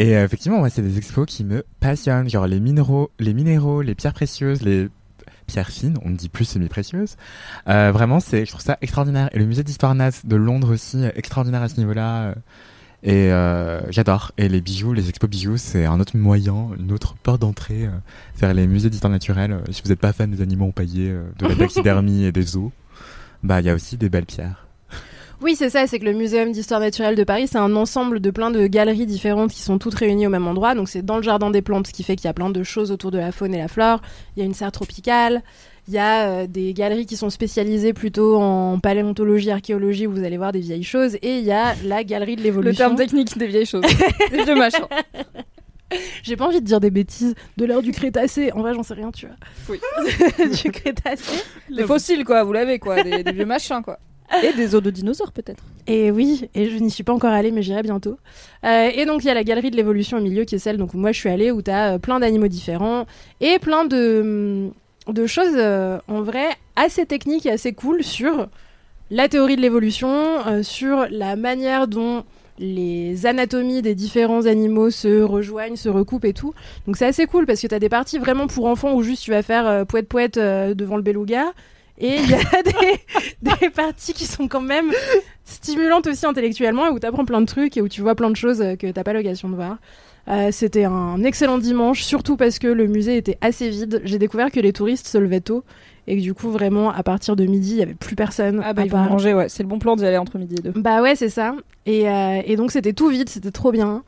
Et euh, effectivement, moi, c'est des expos qui me passionnent, genre les minéraux, les minéraux, les pierres précieuses, les pierres fines, on ne dit plus semi-précieuses. Euh, vraiment, c'est, je trouve ça extraordinaire. Et le musée d'histoire nat de Londres aussi, extraordinaire à ce niveau-là. euh, Et euh, j'adore. Et les bijoux, les expos bijoux, c'est un autre moyen, une autre porte d'entrée euh, vers les musées d'histoire naturelle. Euh, Si vous n'êtes pas fan des animaux empaillés, de la taxidermie et des os, bah il y a aussi des belles pierres. Oui, c'est ça, c'est que le Muséum d'histoire naturelle de Paris, c'est un ensemble de plein de galeries différentes qui sont toutes réunies au même endroit. Donc c'est dans le jardin des plantes, ce qui fait qu'il y a plein de choses autour de la faune et la flore. Il y a une serre tropicale, il y a euh, des galeries qui sont spécialisées plutôt en paléontologie, archéologie, où vous allez voir des vieilles choses. Et il y a la galerie de Le l'évolution. terme technique des vieilles choses. des vieux machins. J'ai pas envie de dire des bêtises de l'heure du Crétacé. En vrai, j'en sais rien, tu vois. Oui. du Crétacé. Des fossiles, quoi, vous l'avez, quoi. Des, des vieux machins, quoi. Et des os de dinosaures, peut-être. Et oui, et je n'y suis pas encore allée, mais j'irai bientôt. Euh, et donc, il y a la galerie de l'évolution au milieu, qui est celle donc, où moi je suis allée, où tu as plein d'animaux différents et plein de, hum, de choses, euh, en vrai, assez techniques et assez cool sur la théorie de l'évolution, euh, sur la manière dont les anatomies des différents animaux se rejoignent, se recoupent et tout. Donc c'est assez cool parce que tu as des parties vraiment pour enfants où juste tu vas faire euh, poète poète euh, devant le beluga. Et il y a des, des parties qui sont quand même stimulantes aussi intellectuellement et où tu apprends plein de trucs et où tu vois plein de choses que t'as pas l'occasion de voir. Euh, C'était un excellent dimanche, surtout parce que le musée était assez vide. J'ai découvert que les touristes se levaient tôt et que du coup, vraiment, à partir de midi, il y avait plus personne. Ah bah, à ils vont manger, ouais. C'est le bon plan d'y aller entre midi et deux. bah ouais, c'est ça. Et, euh, et donc c'était tout vide, c'était trop bien.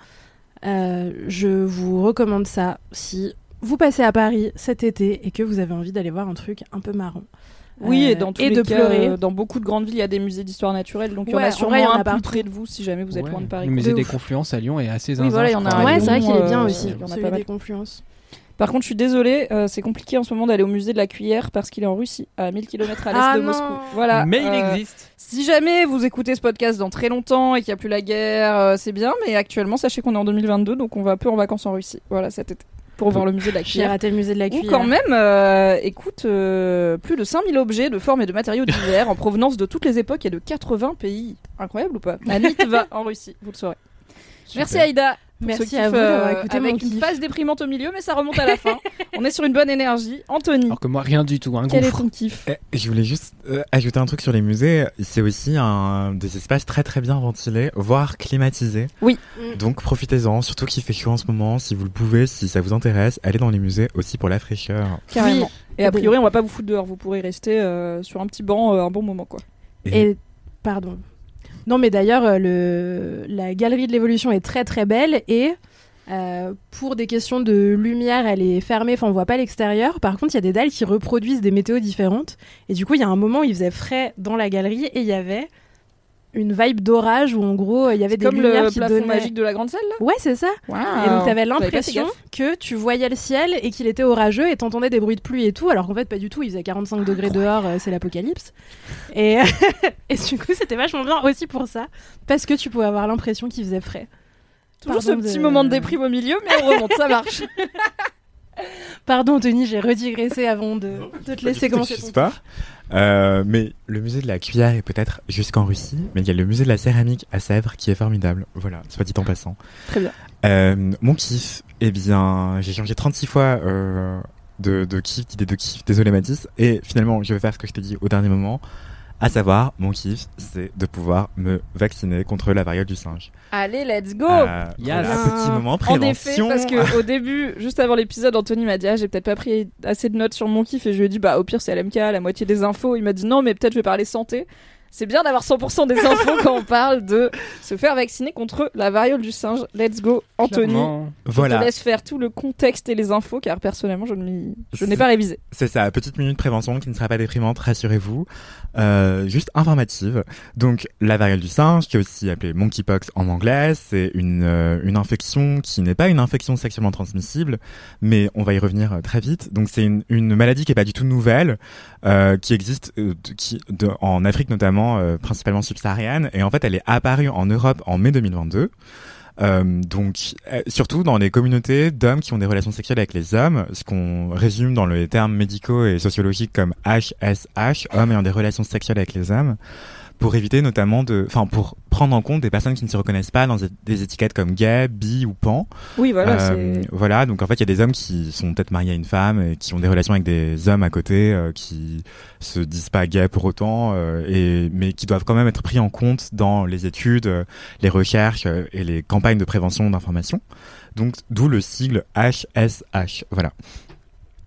Euh, je vous recommande ça si vous passez à Paris cet été et que vous avez envie d'aller voir un truc un peu marrant. Oui, Euh, et dans tous et les de cas, pleurer. euh, dans beaucoup de grandes villes, il y a des musées d'histoire naturelle, donc il y Ouais, en en a sûrement vrai, il y en a un plus près de vous si jamais vous êtes Ouais. loin de Paris. Le musée De des ouf. Confluences à Lyon est assez zinzin. Oui, voilà, il y en a un ouais, c'est vrai qu'il est euh, bien aussi, il y en a pas mal. des confluences. Par contre, je suis désolée, euh, c'est compliqué en ce moment d'aller au musée de la cuillère parce qu'il est en Russie, à 1000 km à l'est Ah de non. Moscou. Voilà. Mais il euh, existe. Si jamais vous écoutez ce podcast dans très longtemps et qu'il n'y a plus la guerre, euh, c'est bien, mais actuellement, sachez qu'on est en 2022, donc on va peu en vacances en Russie. Voilà, cet été. Pour voir le musée de la J'ai cuillère. raté le musée de la Ou cuillère. quand même, euh, écoute, euh, plus de 5000 objets de formes et de matériaux divers en provenance de toutes les époques et de 80 pays. Incroyable ou pas? À Nitva, en Russie, vous le saurez. Merci. Aïda. Merci ce à vous d'avoir euh, écouté avec mon une kiff. phase déprimante au milieu, mais ça remonte à la fin. On est sur une bonne énergie. Anthony, Alors que moi, rien du tout. Un quel est ton kiff? Eh, Je voulais juste euh, ajouter un truc sur les musées. C'est aussi un des espaces très très bien ventilés, voire climatisés. Oui. Mm. Donc profitez-en, surtout qu'il fait chaud en ce moment. Si vous le pouvez, si ça vous intéresse, allez dans les musées aussi pour la fraîcheur. Carrément. Et a priori, on va pas vous foutre dehors. Vous pourrez rester euh, sur un petit banc euh, un bon moment, quoi. Et pardon. Non, mais d'ailleurs, euh, la galerie de l'évolution est très très belle et euh, pour des questions de lumière, elle est fermée, enfin on voit pas l'extérieur. Par contre, il y a des dalles qui reproduisent des météos différentes. Et du coup, il y a un moment où il faisait frais dans la galerie et il y avait une vibe d'orage où en gros il y avait des Comme lumières le qui plafond donnaient. magique de la grande salle, là? Ouais, c'est ça. Et donc t'avais l'impression que tu voyais le ciel et qu'il était orageux et t'entendais des bruits de pluie et tout, alors qu'en fait pas du tout, il faisait 45 degrés dehors, euh, c'est l'apocalypse. Et, et du coup c'était vachement bien aussi pour ça, parce que tu pouvais avoir l'impression qu'il faisait frais. Toujours ce petit de- moment de déprime au milieu, mais on remonte, ça marche. Pardon Tony, j'ai redigressé avant de, de te laisser commencer Je pas. Euh, mais le musée de la cuillère est peut-être jusqu'en Russie, mais il y a le musée de la céramique à Sèvres qui est formidable. Voilà, soit dit en passant. Très bien. Euh, mon kiff, eh bien, j'ai changé 36 fois euh, de, de kiff, d'idée de kiff. Désolé Mathis. Et finalement, je vais faire ce que je t'ai dit au dernier moment. À savoir, mon kiff, c'est de pouvoir me vacciner contre la variole du singe. Allez, let's go Euh, Yes. voilà, petit moment En prévention. effet, parce que au début, juste avant l'épisode, Anthony m'a dit ah, j'ai peut-être pas pris assez de notes sur mon kiff et je lui ai dit bah au pire c'est LMK, la moitié des infos. Il m'a dit non mais peut-être je vais parler santé. C'est bien d'avoir 100% des infos quand on parle de se faire vacciner contre la variole du singe. Let's go, Anthony. Clairement. Je te Voilà, laisse faire tout le contexte et les infos car personnellement je ne m'y- je n'ai pas révisé. c'est ça, petite minute prévention qui ne sera pas déprimante, rassurez-vous. Euh, juste informative. Donc, la variole du singe, qui est aussi appelée monkeypox en anglais, c'est une, euh, une infection qui n'est pas une infection sexuellement transmissible, mais on va y revenir euh, très vite. Donc, c'est une, une maladie qui est pas du tout nouvelle, euh, qui existe euh, qui, de- en Afrique notamment, euh, principalement subsaharienne, et en fait, elle est apparue en Europe en mai 2022. Euh, donc, euh, surtout dans les communautés d'hommes qui ont des relations sexuelles avec les hommes, ce qu'on résume dans les termes médicaux et sociologiques comme HSH, hommes ayant des relations sexuelles avec les hommes, pour éviter notamment de, enfin, pour prendre en compte des personnes qui ne se reconnaissent pas dans des- étiquettes comme gay, bi ou pan. Oui voilà, Euh, voilà, donc en fait, il y a des hommes qui sont peut-être mariés à une femme et qui ont des relations avec des hommes à côté euh, qui se disent pas gays pour autant, euh, et mais qui doivent quand même être pris en compte dans les études, euh, les recherches et les campagnes de prévention d'information. Donc, d'où le sigle HSH. Voilà.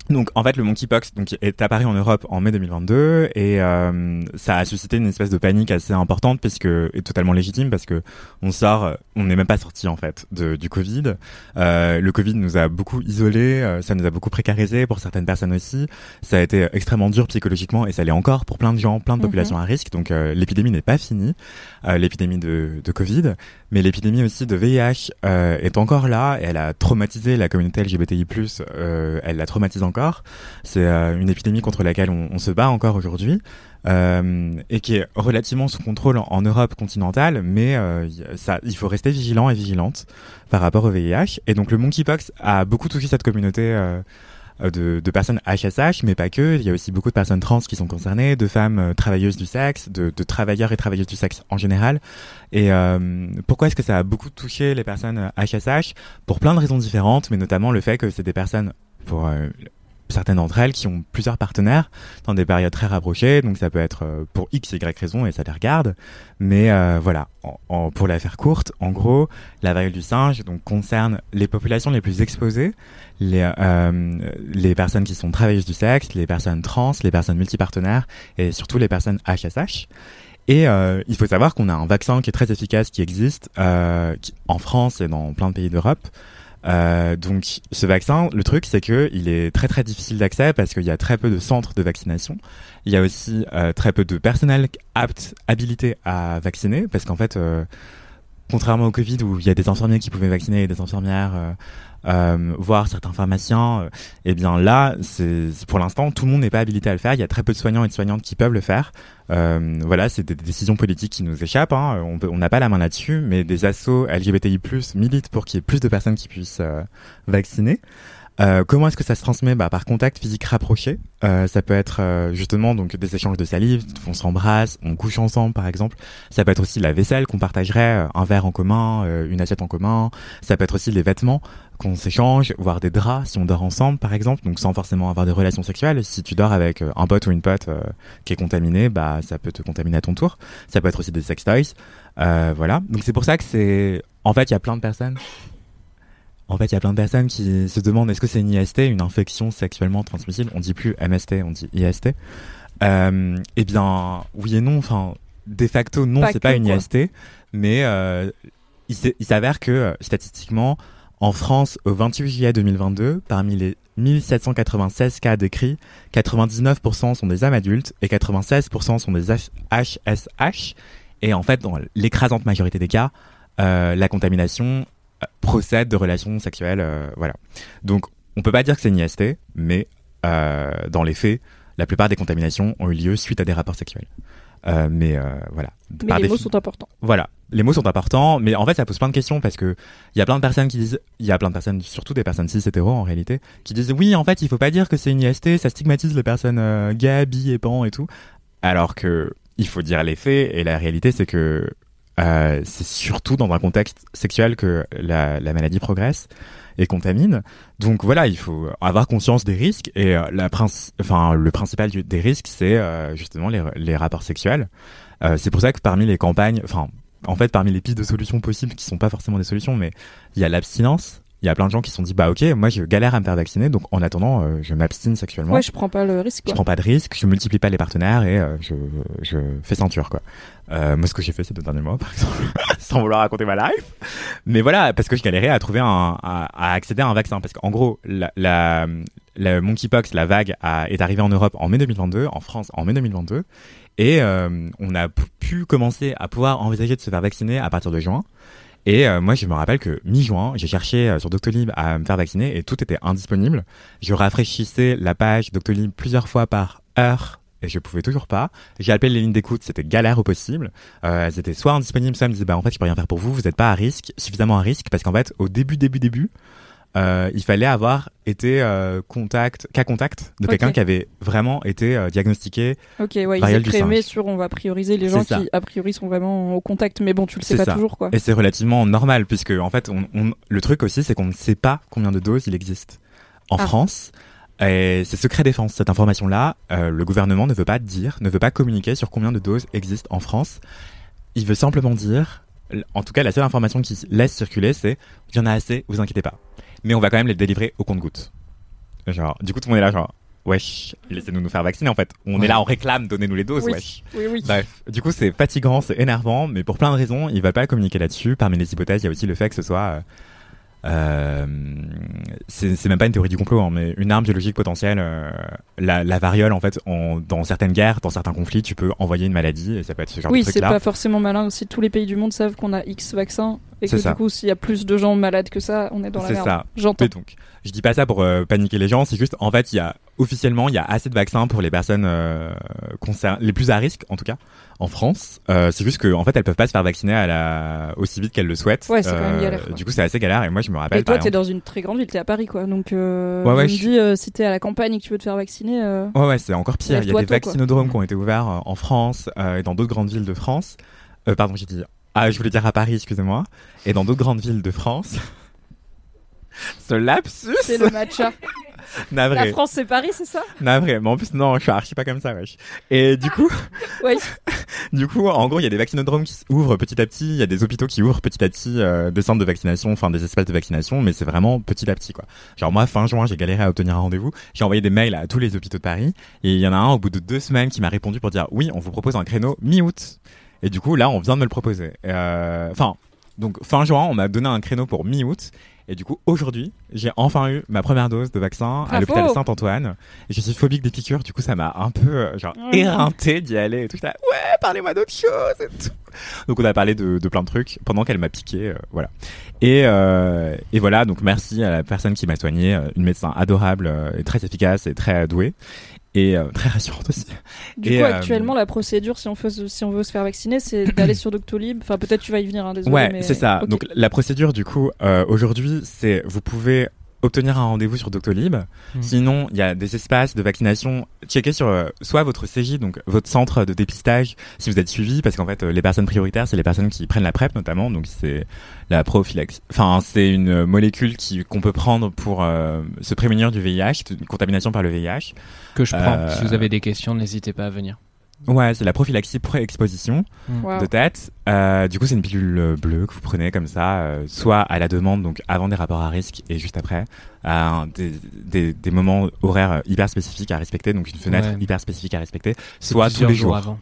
Donc en fait le monkeypox donc est apparu en Europe en mai 2022 et euh, ça a suscité une espèce de panique assez importante parce que et totalement légitime parce que on sort on n'est même pas sorti en fait de, du Covid. Euh, le Covid nous a beaucoup isolés, euh, ça nous a beaucoup précarisé pour certaines personnes aussi. Ça a été extrêmement dur psychologiquement et ça l'est encore pour plein de gens, plein de Mhm. populations à risque. Donc euh, l'épidémie n'est pas finie, euh, l'épidémie de, de Covid, mais l'épidémie aussi de VIH euh, est encore là elle a traumatisé la communauté LGBTI+. Euh, elle la traumatise encore. C'est euh, une épidémie contre laquelle on, on se bat encore aujourd'hui. Euh, et qui est relativement sous contrôle en, en Europe continentale, mais euh, ça, il faut rester vigilant et vigilante par rapport au VIH. Et donc le monkeypox a beaucoup touché cette communauté de, de personnes HSH, mais pas que. Il y a aussi beaucoup de personnes trans qui sont concernées, de femmes euh, travailleuses du sexe, de, de travailleurs et travailleuses du sexe en général. Et euh, pourquoi est-ce que ça a beaucoup touché les personnes euh, HSH Pour plein de raisons différentes, mais notamment le fait que c'est des personnes, pour euh, certaines d'entre elles, qui ont plusieurs partenaires dans des périodes très rapprochées. Donc ça peut être euh, pour X, Y raison et ça les regarde. Mais euh, voilà, en, en- pour la faire courte, en gros, la variole du singe donc concerne les populations les plus exposées, les, euh, les personnes qui sont travailleuses du sexe, les personnes trans, les personnes multipartenaires et surtout les personnes HSH. Et euh, il faut savoir qu'on a un vaccin qui est très efficace, qui existe euh, qui- en France et dans plein de pays d'Europe. Euh, donc ce vaccin, le truc c'est que il est très très difficile d'accès parce qu'il y a très peu de centres de vaccination. Il y a aussi euh, très peu de personnel apte, habilité à vacciner parce qu'en fait, euh, contrairement au Covid où il y a des infirmiers qui pouvaient vacciner et des infirmières, euh, voire certains pharmaciens, euh, eh bien là, c'est pour l'instant tout le monde n'est pas habilité à le faire. Il y a très peu de soignants et de soignantes qui peuvent le faire. Euh, voilà, c'est des décisions politiques qui nous échappent. Hein. On n'a pas la main là-dessus, mais des assos LGBTI+ militent pour qu'il y ait plus de personnes qui puissent euh, vacciner. Euh, comment est-ce que ça se transmet bah, Par contact physique rapproché. Euh, ça peut être euh, justement donc des échanges de salive, on s'embrasse, on couche ensemble par exemple. Ça peut être aussi la vaisselle qu'on partagerait, euh, un verre en commun, euh, une assiette en commun. Ça peut être aussi les vêtements qu'on s'échange, voire des draps si on dort ensemble par exemple, donc sans forcément avoir des relations sexuelles. Si tu dors avec un pote ou une pote qui est contaminé, bah ça peut te contaminer à ton tour. Ça peut être aussi des sex toys. Euh, voilà. Donc c'est pour ça que c'est en fait il y a plein de personnes en fait, il y a plein de personnes qui se demandent est-ce que c'est une IST, une infection sexuellement transmissible? On dit plus MST, on dit IST. Euh, eh bien, oui et non. Enfin, de facto, non, c'est pas une quoi. IST, mais euh, il s'avère que euh, statistiquement, en France, au 28 juillet 2022, parmi les 1796 cas décrits, 99% sont des hommes adultes et 96% sont des HSH. Et en fait, dans l'écrasante majorité des cas, euh, la contamination euh, procède de relations sexuelles. euh, voilà. Donc, on peut pas dire que c'est une IST, mais euh, dans les faits, la plupart des contaminations ont eu lieu suite à des rapports sexuels. Euh, mais euh, voilà. Mais Par les mots sont importants. voilà, les mots sont importants, mais en fait, ça pose plein de questions parce que il y a plein de personnes qui disent, il y a plein de personnes, surtout des personnes cis hétéros en réalité, qui disent oui, en fait, il faut pas dire que c'est une IST, ça stigmatise les personnes euh, gays, bi et pan et tout, alors que il faut dire les faits et la réalité, c'est que euh, c'est surtout dans un contexte sexuel que la, la maladie progresse et contamine. Donc voilà, il faut avoir conscience des risques et euh, la enfin le principal des risques, c'est euh, justement les, les rapports sexuels. Euh, c'est pour ça que parmi les campagnes, enfin en fait parmi les pistes de solutions possibles qui sont pas forcément des solutions, mais il y a l'abstinence. Il y a plein de gens qui se sont dit bah ok, moi je galère à me faire vacciner, donc en attendant euh, je m'abstine sexuellement. Ouais, je prends pas le risque. Je Quoi. prends pas de risque, je multiplie pas les partenaires et euh, je, je fais ceinture quoi. Euh, moi ce que j'ai fait ces deux derniers mois par exemple, sans vouloir raconter ma life. Mais voilà, parce que je galérais à trouver un, à, à accéder à un vaccin. Parce qu'en gros, la, la, la monkeypox, la vague a, est arrivée en Europe en mai 2022, en France en mai 2022. Et euh, on a pu commencer à pouvoir envisager de se faire vacciner à partir de juin. Et euh, moi, je me rappelle que mi-juin, j'ai cherché euh, sur Doctolib à me faire vacciner et tout était indisponible. Je rafraîchissais la page Doctolib plusieurs fois par heure et je pouvais toujours pas. J'ai appelé les lignes d'écoute, c'était galère au possible. Euh, elles étaient soit indisponibles, soit elles me disaient bah en fait je peux rien faire pour vous, vous n'êtes pas à risque, suffisamment à risque parce qu'en fait au début début début, euh, il fallait avoir été euh, contact, cas contact de quelqu'un qui avait vraiment été euh, diagnostiqué. Ok, ouais, du écrivaient singe. sur on va prioriser les gens ça. qui a priori sont vraiment au contact, mais bon, tu le sais pas ça. toujours quoi. Et c'est relativement normal puisque en fait, on, on- le truc aussi, c'est qu'on ne sait pas combien de doses il existe en Ah. France. Et c'est secret défense cette information-là. euh, le gouvernement ne veut pas dire, ne veut pas communiquer sur combien de doses existent en France. Il veut simplement dire, en tout cas, la seule information qu'il laisse circuler, c'est il y en a assez, vous inquiétez pas. Mais on va quand même les délivrer au compte-gouttes. Genre, du coup, tout le monde est là, genre, wesh, laissez-nous nous faire vacciner en fait. On Ouais. est là, on réclame, donnez-nous les doses, Oui, wesh. oui, oui. Bref, du coup, c'est fatigant, c'est énervant, mais pour plein de raisons, il va pas communiquer là-dessus. Parmi les hypothèses, il y a aussi le fait que ce soit. euh, euh, c'est c'est même pas une théorie du complot, hein, mais une arme biologique potentielle. euh, la, la variole, en fait, en- dans certaines guerres, dans certains conflits, tu peux envoyer une maladie et ça peut être ce genre Oui, de c'est truc-là. pas forcément malin aussi. Tous les pays du monde savent qu'on a X vaccins et que C'est ça. du coup, s'il y a plus de gens malades que ça, on est dans la C'est merde. ça. J'entends. Donc, je dis pas ça pour euh, paniquer les gens, c'est juste, en fait, il y a officiellement, il y a assez de vaccins pour les personnes euh, les plus à risque, en tout cas, en France. Euh, c'est juste que, en fait, elles peuvent pas se faire vacciner à la aussi vite qu'elles le souhaitent. Ouais, c'est quand même galère, quoi. Du coup, c'est assez galère. Et moi, je me rappelle. Et toi, t'es dans une très grande ville, t'es à Paris quoi. Donc, euh, Ouais, ouais, je me dis, euh, si t'es à la campagne et que tu veux te faire vacciner. euh, Ouais, ouais, c'est encore pire. Il y a des quoi. vaccinodromes qui ont été ouverts euh, en France euh, et dans d'autres grandes villes de France. Euh, pardon, j'ai dit. Ah, je voulais dire à Paris, excusez-moi. Et dans d'autres grandes villes de France. Ce lapsus C'est le matcha. Navré. La France, c'est Paris, c'est ça? Navré. Mais en plus, non, je suis archi pas comme ça, wesh. Et du coup, Oui. du coup, en gros, il y a des vaccinodromes qui ouvrent petit à petit, il y a des hôpitaux qui ouvrent petit à petit euh, des centres de vaccination, enfin des espaces de vaccination, mais c'est vraiment petit à petit, quoi. Genre moi, fin juin, j'ai galéré à obtenir un rendez-vous. J'ai envoyé des mails à tous les hôpitaux de Paris, et il y en a un au bout de deux semaines qui m'a répondu pour dire oui, on vous propose un créneau mi-août. Et du coup, là, on vient de me le proposer. Euh, Enfin, donc fin juin, on m'a donné un créneau pour mi-août. Et du coup, aujourd'hui, j'ai enfin eu ma première dose de vaccin à l'hôpital Saint-Antoine. Je suis phobique des piqûres, du coup, ça m'a un peu, euh, genre, éreinté d'y aller et tout. J'étais là, ouais, parlez-moi d'autre chose et tout. Donc, on a parlé de, de plein de trucs pendant qu'elle m'a piqué, euh, voilà. Et, euh, et voilà, donc merci à la personne qui m'a soigné, une médecin adorable et très efficace et très douée. Et euh, très rassurante aussi. Du Et, coup, euh, actuellement, la procédure, si on, fait, si on veut se faire vacciner, c'est d'aller sur Doctolib. Enfin, peut-être tu vas y venir, hein, désolé. Ouais, mais- c'est ça. Donc la procédure du coup euh, aujourd'hui, c'est vous pouvez obtenir un rendez-vous sur Doctolib. Mhm. Sinon, il y a des espaces de vaccination. Checkez sur euh, soit votre CJ, donc votre centre de dépistage, si vous êtes suivi, parce qu'en fait, euh, les personnes prioritaires, c'est les personnes qui prennent la PrEP notamment. Donc c'est la prophylaxie. Enfin, c'est une molécule qui qu'on peut prendre pour euh, se prémunir du VIH, d'une contamination par le VIH. Que je prends. Si vous avez des questions, n'hésitez pas à venir. Ouais, c'est la prophylaxie pré-exposition Wow. de tête. Euh, du coup, c'est une pilule bleue que vous prenez comme ça, euh, soit à la demande, donc avant des rapports à risque et juste après, des, des, des moments horaires hyper spécifiques à respecter, donc une fenêtre Ouais. hyper spécifique à respecter, soit tous les jours jours. avant.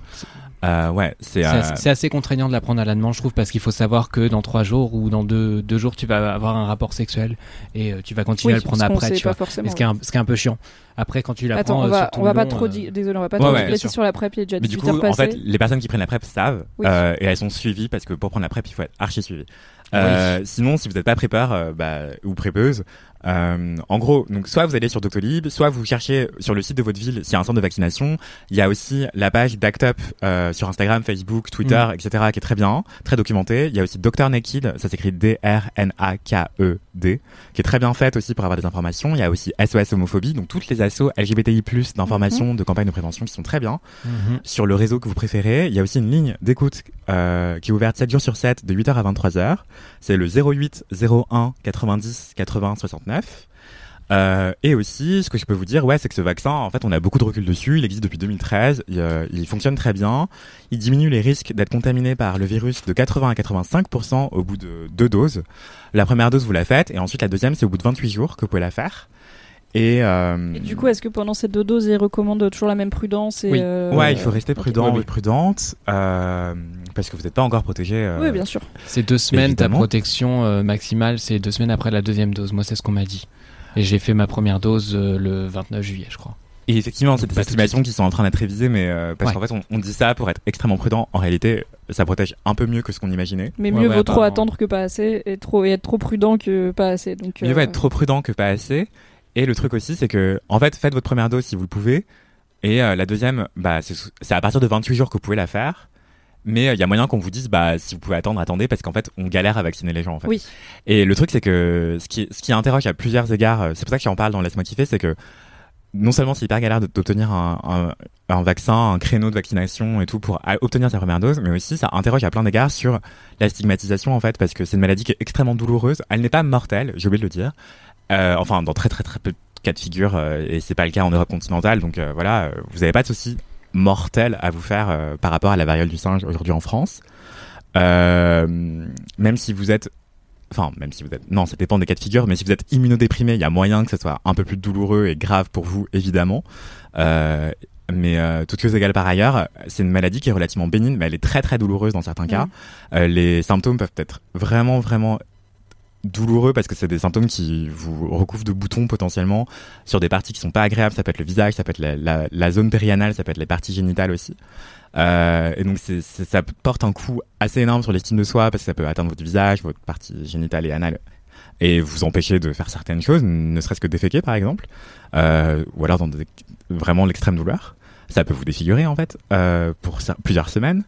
Euh, ouais, c'est euh, assez, c'est assez contraignant de la prendre à la demande, je trouve, parce qu'il faut savoir que dans trois jours ou dans deux, deux jours, tu vas avoir un rapport sexuel et euh, tu vas continuer Oui, à le prendre après. tu pas vois. forcément, Et ce, qui est un, ce qui est un peu chiant. Après, quand tu la Attends, prends, on va, on va pas trop euh, dire. Désolé, on va pas Ouais, trop ouais, sûr. sur la PrEP. Il est déjà Mais du 18 coup, en fait, les personnes qui prennent la PrEP savent, Oui. euh, et elles sont suivies parce que pour prendre la PrEP, il faut être archi suivi. Euh, Sinon, si vous n'êtes pas prépare euh, bah, ou prépeuse, euh, en gros, donc soit vous allez sur Doctolib, soit vous cherchez sur le site de votre ville s'il y a un centre de vaccination. Il y a aussi la page d'Act Up euh, sur Instagram, Facebook, Twitter, Mm. etc. qui est très bien, très documentée. Il y a aussi Dr Naked, ça s'écrit D-R-N-A-K-E-D, E qui est très bien faite aussi pour avoir des informations. Il y a aussi SOS homophobie, donc toutes les assos LGBTI+ d'informations, de campagnes de prévention qui sont très bien Mhm. sur le réseau que vous préférez. Il y a aussi une ligne d'écoute euh, qui est ouverte 7 jours sur 7 de 8h à 23h. C'est le 08 01 90 80 69. Euh, et aussi, ce que je peux vous dire, ouais, c'est que ce vaccin, en fait, on a beaucoup de recul dessus. Il existe depuis 2013. Il, euh, il fonctionne très bien. Il diminue les risques d'être contaminé par le virus de 80 à 85% au bout de deux doses. La première dose, vous la faites, et ensuite la deuxième, c'est au bout de 28 jours que vous pouvez la faire. Et, euh, Et du coup, est-ce que pendant ces deux doses, ils recommandent toujours la même prudence et oui. euh, Ouais, il faut rester prudent Oui, oui. et prudente euh, parce que vous n'êtes pas encore protégé. euh, Oui, bien sûr. C'est deux semaines, ta protection euh, maximale, c'est deux semaines après la deuxième dose. Moi, c'est ce qu'on m'a dit. Et j'ai fait ma première dose euh, le 29 juillet, je crois. Et effectivement, c'est des de estimations qui sont en train d'être révisées, mais euh, parce Ouais. qu'en fait, on, on dit ça pour être extrêmement prudent. En réalité, ça protège un peu mieux que ce qu'on imaginait. Mais Ouais, mieux ouais, vaut trop attendre que pas assez et, trop, et être trop prudent que pas assez. Donc, Mieux euh, vaut être trop prudent que pas assez. Et le truc aussi, c'est que, en fait, faites votre première dose si vous le pouvez. Et euh, la deuxième, bah, c'est à partir de 28 jours que vous pouvez la faire. Mais euh, il y a moyen qu'on vous dise, bah, si vous pouvez attendre, attendez, parce qu'en fait, on galère à vacciner les gens, en fait. Oui. Et le truc, c'est que ce qui, ce qui interroge à plusieurs égards, euh, c'est pour ça que j'en parle dans Laisse-moi kiffer, c'est que non seulement c'est hyper galère d'obtenir un, un, un vaccin, un créneau de vaccination et tout pour obtenir sa première dose, mais aussi ça interroge à plein d'égards sur la stigmatisation en fait, parce que c'est une maladie qui est extrêmement douloureuse. Elle n'est pas mortelle, j'ai oublié de le dire. Euh, enfin, dans très très très peu de cas de figure, euh, et c'est pas le cas en Europe continentale, donc euh, voilà, euh, vous n'avez pas de souci mortel à vous faire euh, par rapport à la variole du singe aujourd'hui en France. Euh, même si vous êtes enfin même si vous êtes non ça dépend des cas de figure mais si vous êtes immunodéprimé il y a moyen que ce soit un peu plus douloureux et grave pour vous évidemment. Euh, mais euh, toutes choses égales par ailleurs c'est une maladie qui est relativement bénigne mais elle est très très douloureuse dans certains cas. Euh, les symptômes peuvent être vraiment vraiment douloureux parce que c'est des symptômes qui vous recouvrent de boutons potentiellement sur des parties qui sont pas agréables. Ça peut être le visage ça peut être la, zone périanale ça peut être les parties génitales aussi. Euh, et donc ça porte un coup assez énorme sur l'estime de soi parce que ça peut atteindre votre visage, votre partie génitale et anale et vous empêcher de faire certaines choses, ne serait-ce que déféquer par exemple, euh, ou alors dans des- vraiment l'extrême douleur. Ça peut vous défigurer en fait euh, pour plusieurs semaines,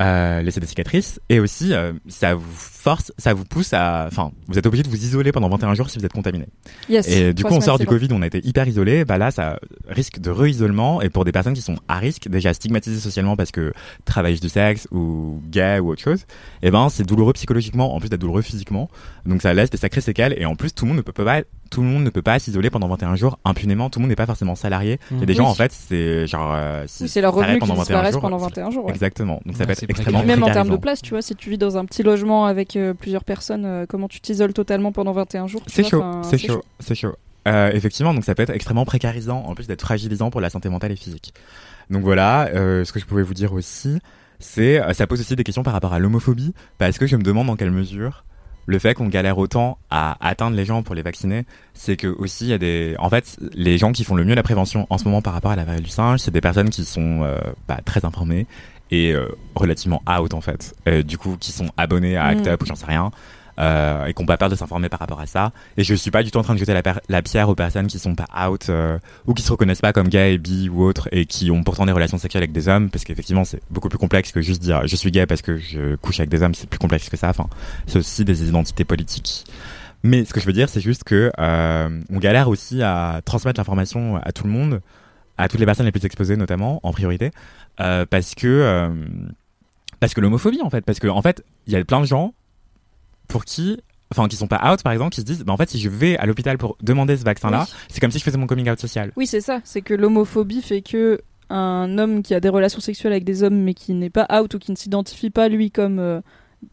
euh, laisser des cicatrices et aussi euh, ça vous force, ça vous pousse à, enfin vous êtes obligé de vous isoler pendant 21 jours si vous êtes contaminé. Yes, Et du coup, on sort du. Covid, on a été hyper isolé. Bah là, ça risque de re-isolement. Et pour des personnes qui sont à risque, déjà stigmatisées socialement parce que travaillent du sexe ou gay ou autre chose, et ben c'est douloureux psychologiquement en plus d'être douloureux physiquement. Donc ça laisse des sacrées séquelles. Et en plus, tout le monde ne peut pas tout le monde ne peut pas s'isoler pendant 21 jours impunément. Tout le monde n'est pas forcément salarié. Il y a des Oui. gens en fait, c'est genre euh, si Oui, c'est leur revenu qui disparaissent jours, pendant 21 jours. ouais. Exactement. Donc ça Ouais, peut être extrêmement même en termes de place, tu vois, si tu vis dans un petit logement avec euh, plusieurs personnes, euh, comment tu t'isoles totalement pendant 21 jours C'est chaud, c'est chaud, c'est chaud. Euh, effectivement, donc ça peut être extrêmement précarisant, en plus d'être fragilisant pour la santé mentale et physique. Donc voilà, euh, ce que je pouvais vous dire aussi, c'est ça pose aussi des questions par rapport à l'homophobie, parce que je me demande dans quelle mesure le fait qu'on galère autant à atteindre les gens pour les vacciner, c'est que aussi il y a des, en fait, les gens qui font le mieux la prévention en ce moment par rapport à la variole du singe, c'est des personnes qui sont euh, bah, très informées et euh, relativement out en fait, Euh, du coup qui sont abonnés à ACT Mm. UP ou j'en sais rien euh, et qu'on pas peur de s'informer par rapport à ça. Et je suis pas du tout en train de jeter la, pierre aux personnes qui sont pas out euh, ou qui se reconnaissent pas comme gay, bi ou autres et qui ont pourtant des relations sexuelles avec des hommes parce qu'effectivement c'est beaucoup plus complexe que juste dire je suis gay parce que je couche avec des hommes, c'est plus complexe que ça. Enfin, c'est aussi des identités politiques. Mais ce que je veux dire, c'est juste que euh, on galère aussi à transmettre l'information à tout le monde, à toutes les personnes les plus exposées notamment, en priorité, euh, parce que euh, parce que l'homophobie en fait, parce que en fait il y a plein de gens pour qui enfin qui sont pas out par exemple qui se disent bah en fait si je vais à l'hôpital pour demander ce vaccin là Oui. c'est comme si je faisais mon coming out social Oui, c'est ça. C'est que l'homophobie fait que un homme qui a des relations sexuelles avec des hommes mais qui n'est pas out ou qui ne s'identifie pas lui comme euh,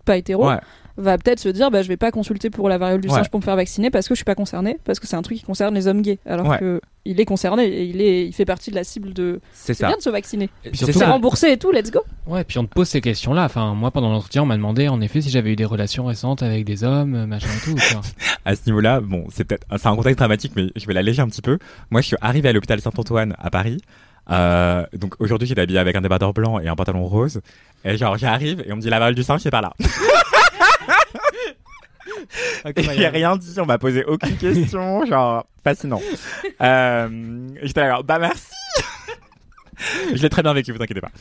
pas hétéro ouais va peut-être se dire bah je vais pas consulter pour la variole du Ouais. singe pour me faire vacciner parce que je suis pas concerné parce que c'est un truc qui concerne les hommes gays alors Ouais. que il est concerné et il est il fait partie de la cible de c'est bien de se vacciner Et puis C'est remboursé et tout let's go Ouais, puis on te pose ces questions-là. Enfin, moi, pendant l'entretien, on m'a demandé, en effet, si j'avais eu des relations récentes avec des hommes, euh, machin et tout. quoi. à ce niveau-là, bon, c'est peut-être c'est un contexte dramatique, mais je vais l'alléger un petit peu. Moi, je suis arrivé à l'hôpital Saint-Antoine à Paris. Euh, donc aujourd'hui, j'étais habillé avec un débardeur blanc et un pantalon rose. Et genre, j'arrive et on me dit la variole du singe, c'est par là. Il a rien dit, on m'a posé aucune question, genre fascinant. Euh, J'étais là, bah merci. je l'ai très bien vécu, vous inquiétez pas.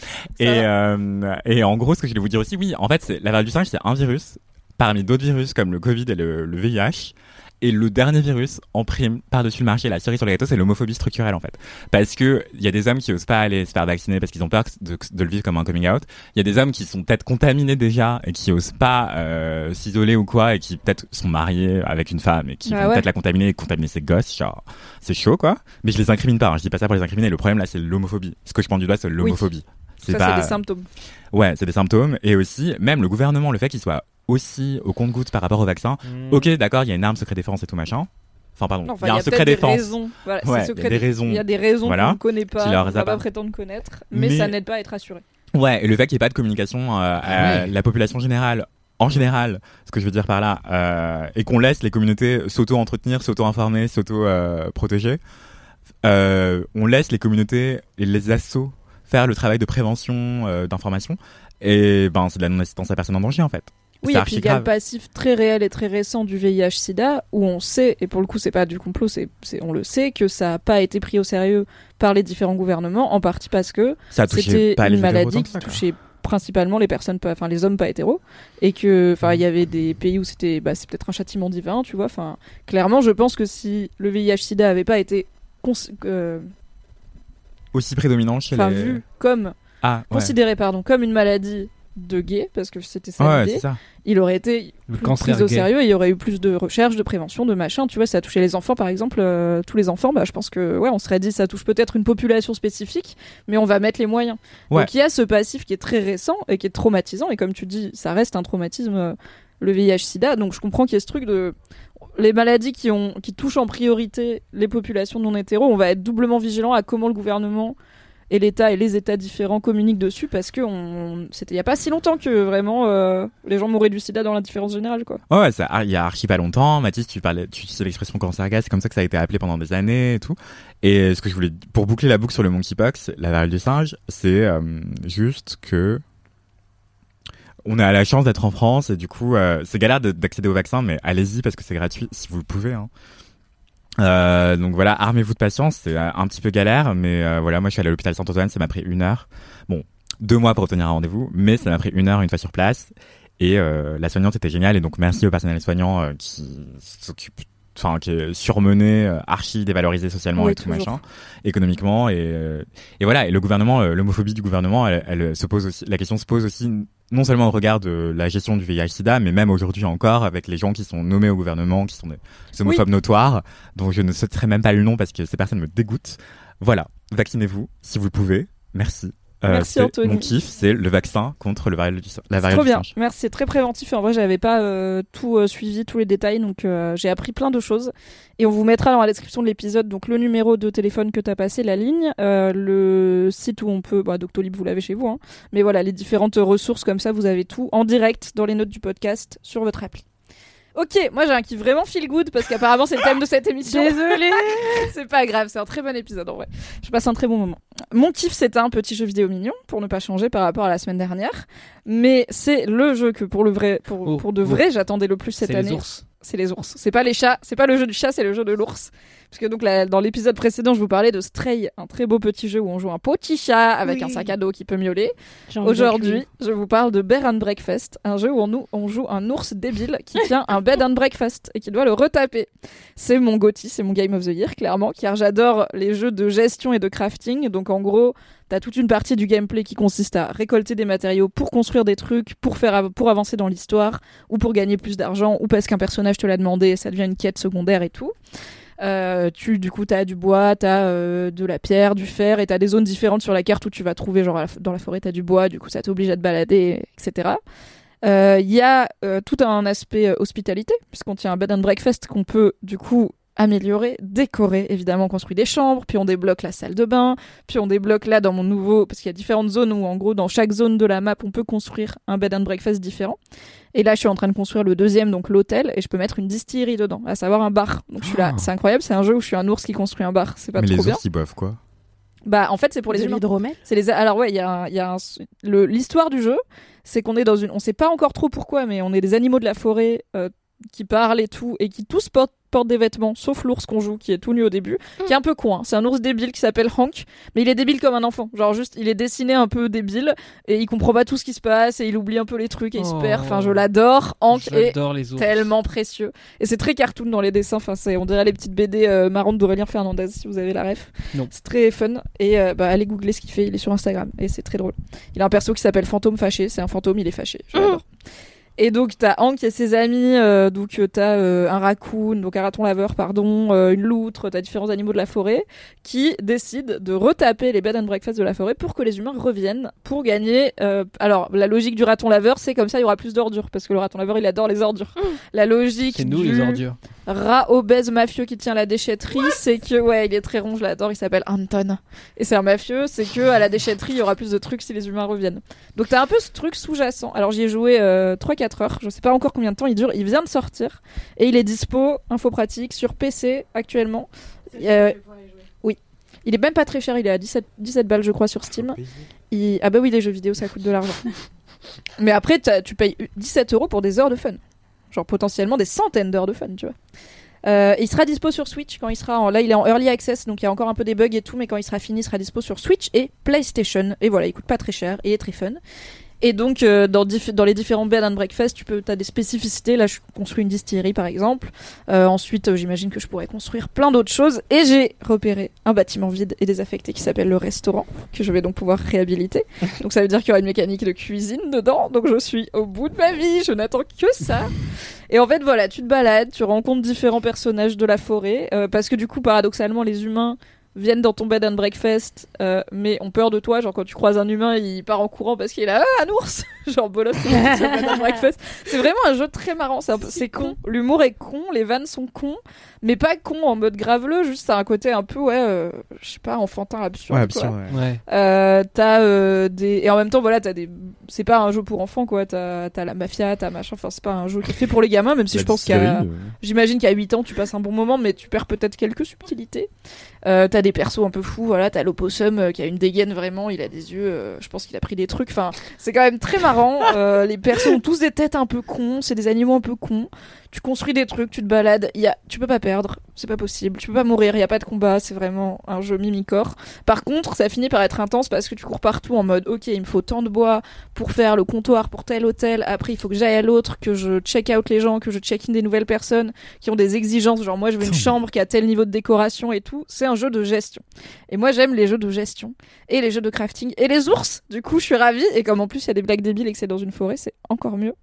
Et, euh, et en gros, ce que je voulais vous dire aussi, oui, en fait, la variole du singe, c'est un virus parmi d'autres virus comme le Covid et le, le VIH. Et le dernier virus en prime par-dessus le marché, la cerise sur le gâteau, c'est l'homophobie structurelle en fait. Parce que il y a des hommes qui osent pas aller se faire vacciner parce qu'ils ont peur de, de le vivre comme un coming out. Il y a des hommes qui sont peut-être contaminés déjà et qui osent pas euh, s'isoler ou quoi et qui peut-être sont mariés avec une femme et qui Bah vont ouais. peut-être la contaminer et contaminer ses gosses. Genre, c'est chaud quoi. Mais je les incrimine pas. hein. Je dis pas ça pour les incriminer. Le problème là, c'est l'homophobie. Ce que je prends du doigt, c'est l'homophobie. Ça, c'est des symptômes. Ouais, c'est des symptômes. Et aussi, même le gouvernement, le fait qu'il soit aussi au compte-goutte par rapport au vaccin. Mm. Ok, d'accord, il y a une arme secret défense et tout machin. Enfin, pardon, enfin, il y a un secret des défense. raisons. Voilà, Ouais, secret il y a des raisons. Il y a des raisons Voilà, qu'on ne connaît pas, qu'on va pas prétendre connaître, mais, Mais- ça n'aide pas à être assuré. Ouais, et le fait qu'il n'y ait pas de communication euh, à ouais. la population générale, en général, ce que je veux dire par là, euh, et qu'on laisse les communautés s'auto-entretenir, s'auto-informer, s'auto-protéger, euh, on laisse les communautés et les assos faire le travail de prévention, euh, d'information, et ben c'est de la non-assistance à personne en danger en fait. Oui, et puis il y a le grave. passif très réel et très récent du VIH-Sida où on sait, et pour le coup c'est pas du complot, c'est, on le sait, que ça n'a pas été pris au sérieux par les différents gouvernements, en partie parce que c'était une maladie qui ça, touchait principalement les personnes, pas, enfin les hommes pas hétéros, et que, enfin il y avait des pays où c'était, bah, c'est peut-être un châtiment divin, tu vois. Enfin, clairement, je pense que si le VIH/SIDA avait pas été cons- euh, Aussi prédominant chez les... vu comme Ah, ouais. considéré pardon comme une maladie de gay parce que c'était ça Ouais, il aurait été Le plus cancer pris au gay. sérieux et il y aurait eu plus de recherche, de prévention, de machin. Tu vois, ça a touché les enfants par exemple, euh, tous les enfants. Bah, je pense que ouais, on serait dit ça touche peut-être une population spécifique, mais on va mettre les moyens. Ouais. Donc il y a ce passif qui est très récent et qui est traumatisant et comme tu dis, ça reste un traumatisme. euh, le VIH/SIDA, donc je comprends qu'il y ait ce truc de les maladies qui ont qui touchent en priorité les populations non hétéros, on va être doublement vigilant à comment le gouvernement et l'État et les États différents communiquent dessus parce que on... c'était il y a pas si longtemps que vraiment euh, les gens mouraient du sida dans l'indifférence générale quoi. Ouais, ouais, ça, il y a archi pas longtemps. Mathis, tu parlais, tu utilisais l'expression cancer gaz, c'est comme ça que ça a été appelé pendant des années et tout. Et ce que je voulais, pour boucler la boucle sur le monkeypox, la variole du singe, c'est euh, juste que on a la chance d'être en France et du coup, euh, c'est galère de- d'accéder au vaccin, mais allez-y parce que c'est gratuit si vous le pouvez. Hein. Euh, donc voilà, armez-vous de patience, c'est euh, un petit peu galère, mais euh, voilà, moi je suis allé à l'hôpital Saint-Antoine, ça m'a pris une heure. Bon, deux mois pour obtenir un rendez-vous, mais ça m'a pris une heure une fois sur place. Et euh, la soignante était géniale, et donc merci au personnel soignant euh, qui s'occupe, enfin qui est surmené, euh, archi dévalorisé socialement Oui, et tout toujours. machin, économiquement et euh, et voilà. Et le gouvernement, euh, l'homophobie du gouvernement, elle, elle se pose aussi, la question se pose aussi non seulement au regard de la gestion du VIH/SIDA, mais même aujourd'hui encore avec les gens qui sont nommés au gouvernement, qui sont des homophobes notoires, dont je ne citerai même pas le nom parce que ces personnes me dégoûtent. Voilà, vaccinez-vous si vous le pouvez. Merci. Euh, Merci, Anthony. Mon kiff, c'est le vaccin contre le variole du, la variole trop du bien. singe. Merci, c'est très préventif et en vrai j'avais pas euh, tout euh, suivi tous les détails donc euh, j'ai appris plein de choses et on vous mettra dans la description de l'épisode donc le numéro de téléphone que tu as passé, la ligne, le site où on peut bah Doctolib vous l'avez chez vous hein. mais voilà les différentes ressources comme ça vous avez tout en direct dans les notes du podcast sur votre appli. Ok, moi j'ai un kiff vraiment feel good parce qu'apparemment c'est le thème de cette émission. Désolée. c'est pas grave, c'est un très bon épisode en vrai. Je passe un très bon moment. Mon kiff c'est un petit jeu vidéo mignon pour ne pas changer par rapport à la semaine dernière, mais c'est le jeu que pour le vrai, pour, Oh, pour de oh. vrai j'attendais le plus cette C'est année. les ours. C'est les ours. C'est pas les chats, c'est pas le jeu du chat, c'est le jeu de l'ours. Parce que donc là, dans l'épisode précédent, je vous parlais de Stray, un très beau petit jeu où on joue un petit chat avec Oui. un sac à dos qui peut miauler. Aujourd'hui, je vous parle de Bear and Breakfast, un jeu où on, on joue un ours débile qui tient un bed and breakfast et qui doit le retaper. C'est mon GOTY, c'est mon Game of the Year, clairement, car j'adore les jeux de gestion et de crafting. Donc en gros, t'as toute une partie du gameplay qui consiste à récolter des matériaux pour construire des trucs, pour, faire av- pour avancer dans l'histoire, ou pour gagner plus d'argent, ou parce qu'un personnage te l'a demandé et ça devient une quête secondaire et tout. Euh, tu du coup t'as du bois, t'as euh, de la pierre, du fer et t'as des zones différentes sur la carte où tu vas trouver genre dans la forêt t'as du bois, du coup ça t'oblige à te balader, etc. Euh, Il y a euh, tout un aspect euh, hospitalité puisqu'on tient un bed and breakfast qu'on peut du coup améliorer, décorer évidemment on construit des chambres, puis on débloque la salle de bain, puis on débloque là dans mon nouveau parce qu'il y a différentes zones où en gros dans chaque zone de la map on peut construire un bed and breakfast différent. Et là, je suis en train de construire le deuxième, donc l'hôtel, et je peux mettre une distillerie dedans, à savoir un bar. Donc je suis là, Ah. c'est incroyable, c'est un jeu où je suis un ours qui construit un bar, c'est pas Mais trop les bien. ours, ils boivent quoi? Bah en fait, c'est pour les de humains. C'est les alors ouais, il y a y a un- le l'histoire du jeu, c'est qu'on est dans une on sait pas encore trop pourquoi mais on est des animaux de la forêt euh, qui parlent et tout, et qui tous portent, portent des vêtements, sauf l'ours qu'on joue, qui est tout nu au début, qui est un peu con. hein. C'est un ours débile qui s'appelle Hank, mais il est débile comme un enfant. Genre juste, il est dessiné un peu débile, et il comprend pas tout ce qui se passe, et il oublie un peu les trucs, et il se Oh. perd. Enfin, je l'adore. Hank est les tellement précieux. Et c'est très cartoon dans les dessins. Enfin, c'est, on dirait les petites BD euh, marrantes d'Aurélien Fernandez, si vous avez la ref. Non. C'est très fun. Et euh, bah, allez googler ce qu'il fait. Il est sur Instagram. Et c'est très drôle. Il a un perso qui s'appelle Fantôme Fâché. C'est un fantôme, il est fâché. Je l'adore. Et donc t'as Hank et ses amis, euh, donc euh, t'as euh, un raccoon, donc un raton laveur, pardon, euh, une loutre, t'as différents animaux de la forêt qui décident de retaper les bed and breakfast de la forêt pour que les humains reviennent pour gagner. alors la logique du raton laveur, c'est comme ça il y aura plus d'ordures parce que le raton laveur il adore les ordures. Mm. La logique nous, du les ordures. rat obèse mafieux qui tient la déchetterie, c'est que ouais il est très rond, je l'adore, il s'appelle Anton et c'est un mafieux, c'est que à la déchetterie il y aura plus de trucs si les humains reviennent. Donc t'as un peu ce truc sous-jacent. Alors j'y ai joué 3-4 heures. Je sais pas encore combien de temps il dure. Il vient de sortir et il est dispo, info pratique, sur PC actuellement. Euh, oui. Il est même pas très cher, il est à 17, balles, je crois, sur Steam. Ah bah oui, les jeux vidéo, ça coûte de l'argent. Mais après, tu payes 17 euros pour des heures de fun. Genre potentiellement des centaines d'heures de fun, tu vois. Euh, il sera dispo sur Switch quand il sera en. Là, il est en early access, donc il y a encore un peu des bugs et tout, mais quand il sera fini, il sera dispo sur Switch et PlayStation. Et voilà, il coûte pas très cher et est très fun et donc euh, dans, les différents bed and breakfast tu peux as des spécificités. Là je construis une distillerie par exemple. Euh, ensuite euh, j'imagine que je pourrais construire plein d'autres choses. Et j'ai repéré un bâtiment vide et désaffecté qui s'appelle le restaurant que je vais donc pouvoir réhabiliter. Donc ça veut dire qu'il y aura une mécanique de cuisine dedans. Donc je suis au bout de ma vie. Je n'attends que ça. Et en fait, voilà, tu te balades, tu rencontres différents personnages de la forêt, parce que du coup, paradoxalement, les humains viennent dans ton bed and breakfast, euh, mais ont peur de toi. Genre, quand tu croises un humain, il part en courant parce qu'il est là, ah, un ours Genre, bolos, c'est un bed and breakfast. C'est vraiment un jeu très marrant, c'est un peu- c'est con. L'humour est con, les vannes sont cons, mais pas con en mode graveleux, juste à un côté un peu, ouais, euh, je sais pas, enfantin, absurde. Ouais, absurde, ouais. Ouais. Euh, t'as euh, des et en même temps voilà t'as des c'est pas un jeu pour enfants quoi t'as t'as la mafia t'as machin enfin c'est pas un jeu qui est fait pour les gamins même si La je pense qu'à j'imagine qu'à 8 ans tu passes un bon moment mais tu perds peut-être quelques subtilités euh, t'as des persos un peu fous voilà t'as l'opossum euh, qui a une dégaine vraiment il a des yeux euh, je pense qu'il a pris des trucs enfin c'est quand même très marrant. Les persos ont tous des têtes un peu cons c'est des animaux un peu cons tu construis des trucs, tu te balades, y a, tu peux pas perdre, c'est pas possible, tu peux pas mourir, il y a pas de combat, c'est vraiment un jeu mimicore. Par contre, ça finit par être intense parce que tu cours partout en mode, ok, il me faut tant de bois pour faire le comptoir pour tel hôtel, après il faut que j'aille à l'autre, que je check out les gens, que je check in des nouvelles personnes qui ont des exigences, genre moi je veux une chambre qui a tel niveau de décoration et tout, c'est un jeu de gestion. Et moi j'aime les jeux de gestion et les jeux de crafting et les ours, du coup je suis ravie, et comme en plus il y a des blagues débiles et que c'est dans une forêt, c'est encore mieux.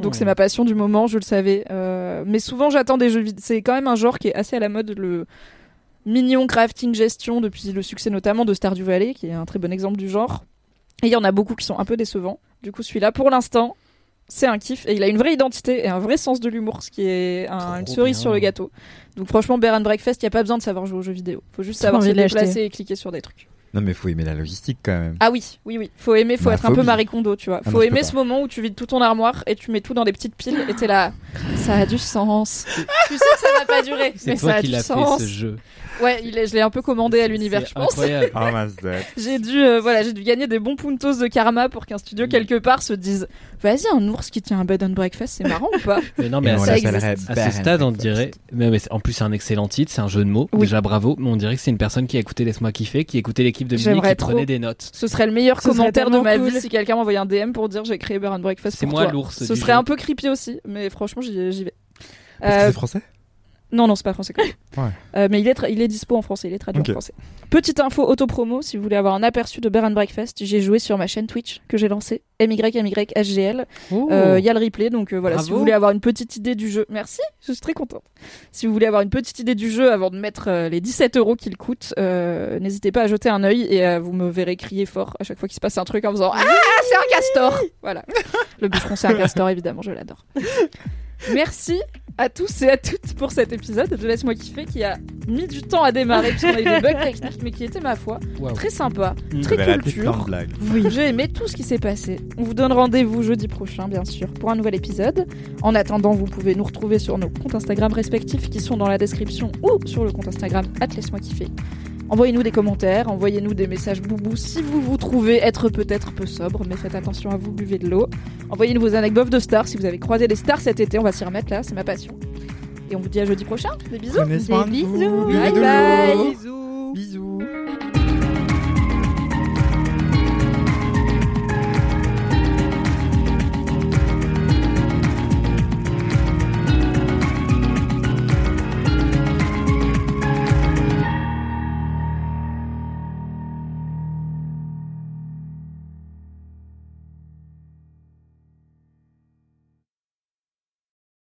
Donc Hmm. c'est ma passion du moment, je le savais. Euh, mais souvent j'attends des jeux vidéo. C'est quand même un genre qui est assez à la mode, le mignon crafting gestion, depuis le succès notamment de Stardew Valley, qui est un très bon exemple du genre. Et il y en a beaucoup qui sont un peu décevants. Du coup celui-là, pour l'instant, c'est un kiff. Et il a une vraie identité et un vrai sens de l'humour, ce qui est un- une cerise bien. sur le gâteau. Donc franchement, Bear and Breakfast, il n'y a pas besoin de savoir jouer aux jeux vidéo. faut juste savoir se déplacer et cliquer sur des trucs. Non, mais faut aimer la logistique quand même. Ah oui, oui, oui. Faut aimer, faut Ma être un peu. Marie Kondo, tu vois. Ah Faut aimer ce moment où tu vides tout ton armoire et tu mets tout dans des petites piles et t'es là. Ça a du sens. tu sais que ça va pas durer, C'est mais toi ça a qui du l'as sens. fait ce jeu. Ouais, il est- je l'ai un peu commandé à l'univers, C'est je pense. incroyable. Oh. J'ai dû, euh, voilà, j'ai dû gagner des bons puntos de karma pour qu'un studio quelque part se dise, vas-y, un ours qui tient un bed and breakfast, c'est marrant ou pas Mais non, mais à, on ça l'appellerait à Bear ce and stade, on dirait. Mais, mais c'est- en plus, c'est un excellent titre, c'est un jeu de mots. Oui. Déjà, bravo. Mais on dirait que c'est une personne qui a écouté Laisse-moi kiffer, qui écoutait l'équipe de Mini, qui prenait des notes. Ce serait le meilleur commentaire de ma cool. vie si quelqu'un m'envoyait un DM pour dire j'ai créé Bear and Breakfast C'est pour moi l'ours Ce serait jeu. un peu creepy aussi, mais franchement j'y vais. Que Euh, c'est français? Non, non, c'est pas français. quand même. Ouais. Euh, mais il est, il est dispo en français, il est traduit en français. Petite info auto-promo, si vous voulez avoir un aperçu de Bear and Breakfast, j'ai joué sur ma chaîne Twitch que j'ai lancée, MYMYHGL. Oh. Euh, Il y a le replay, donc euh, voilà, si vous voulez avoir une petite idée du jeu, merci, je suis très contente. Si vous voulez avoir une petite idée du jeu avant de mettre euh, les 17 euros qu'il coûte, euh, n'hésitez pas à jeter un œil et euh, vous me verrez crier fort à chaque fois qu'il se passe un truc en faisant Ah, c'est un castor Voilà. Le bûcheron, c'est un castor, évidemment, je l'adore. Merci à tous et à toutes pour cet épisode de Laisse-moi kiffer qui a mis du temps à démarrer parce qu'on a eu des bugs techniques, mais qui était, ma foi, très sympa, Mm. très culture. Oui, j'ai aimé tout ce qui s'est passé. On vous donne rendez-vous jeudi prochain, bien sûr, pour un nouvel épisode. En attendant, vous pouvez nous retrouver sur nos comptes Instagram respectifs qui sont dans la description ou sur le compte Instagram Laisse-moi kiffer. Envoyez-nous des commentaires, envoyez-nous des messages boubou si vous vous trouvez être peut-être peu sobre, mais faites attention à vous, buvez de l'eau. Envoyez-nous vos anecdotes de stars si vous avez croisé des stars cet été, on va s'y remettre là, c'est ma passion. Et on vous dit à jeudi prochain. Des bisous. Des vous. bisous. Bye bye. l'eau. Bisous.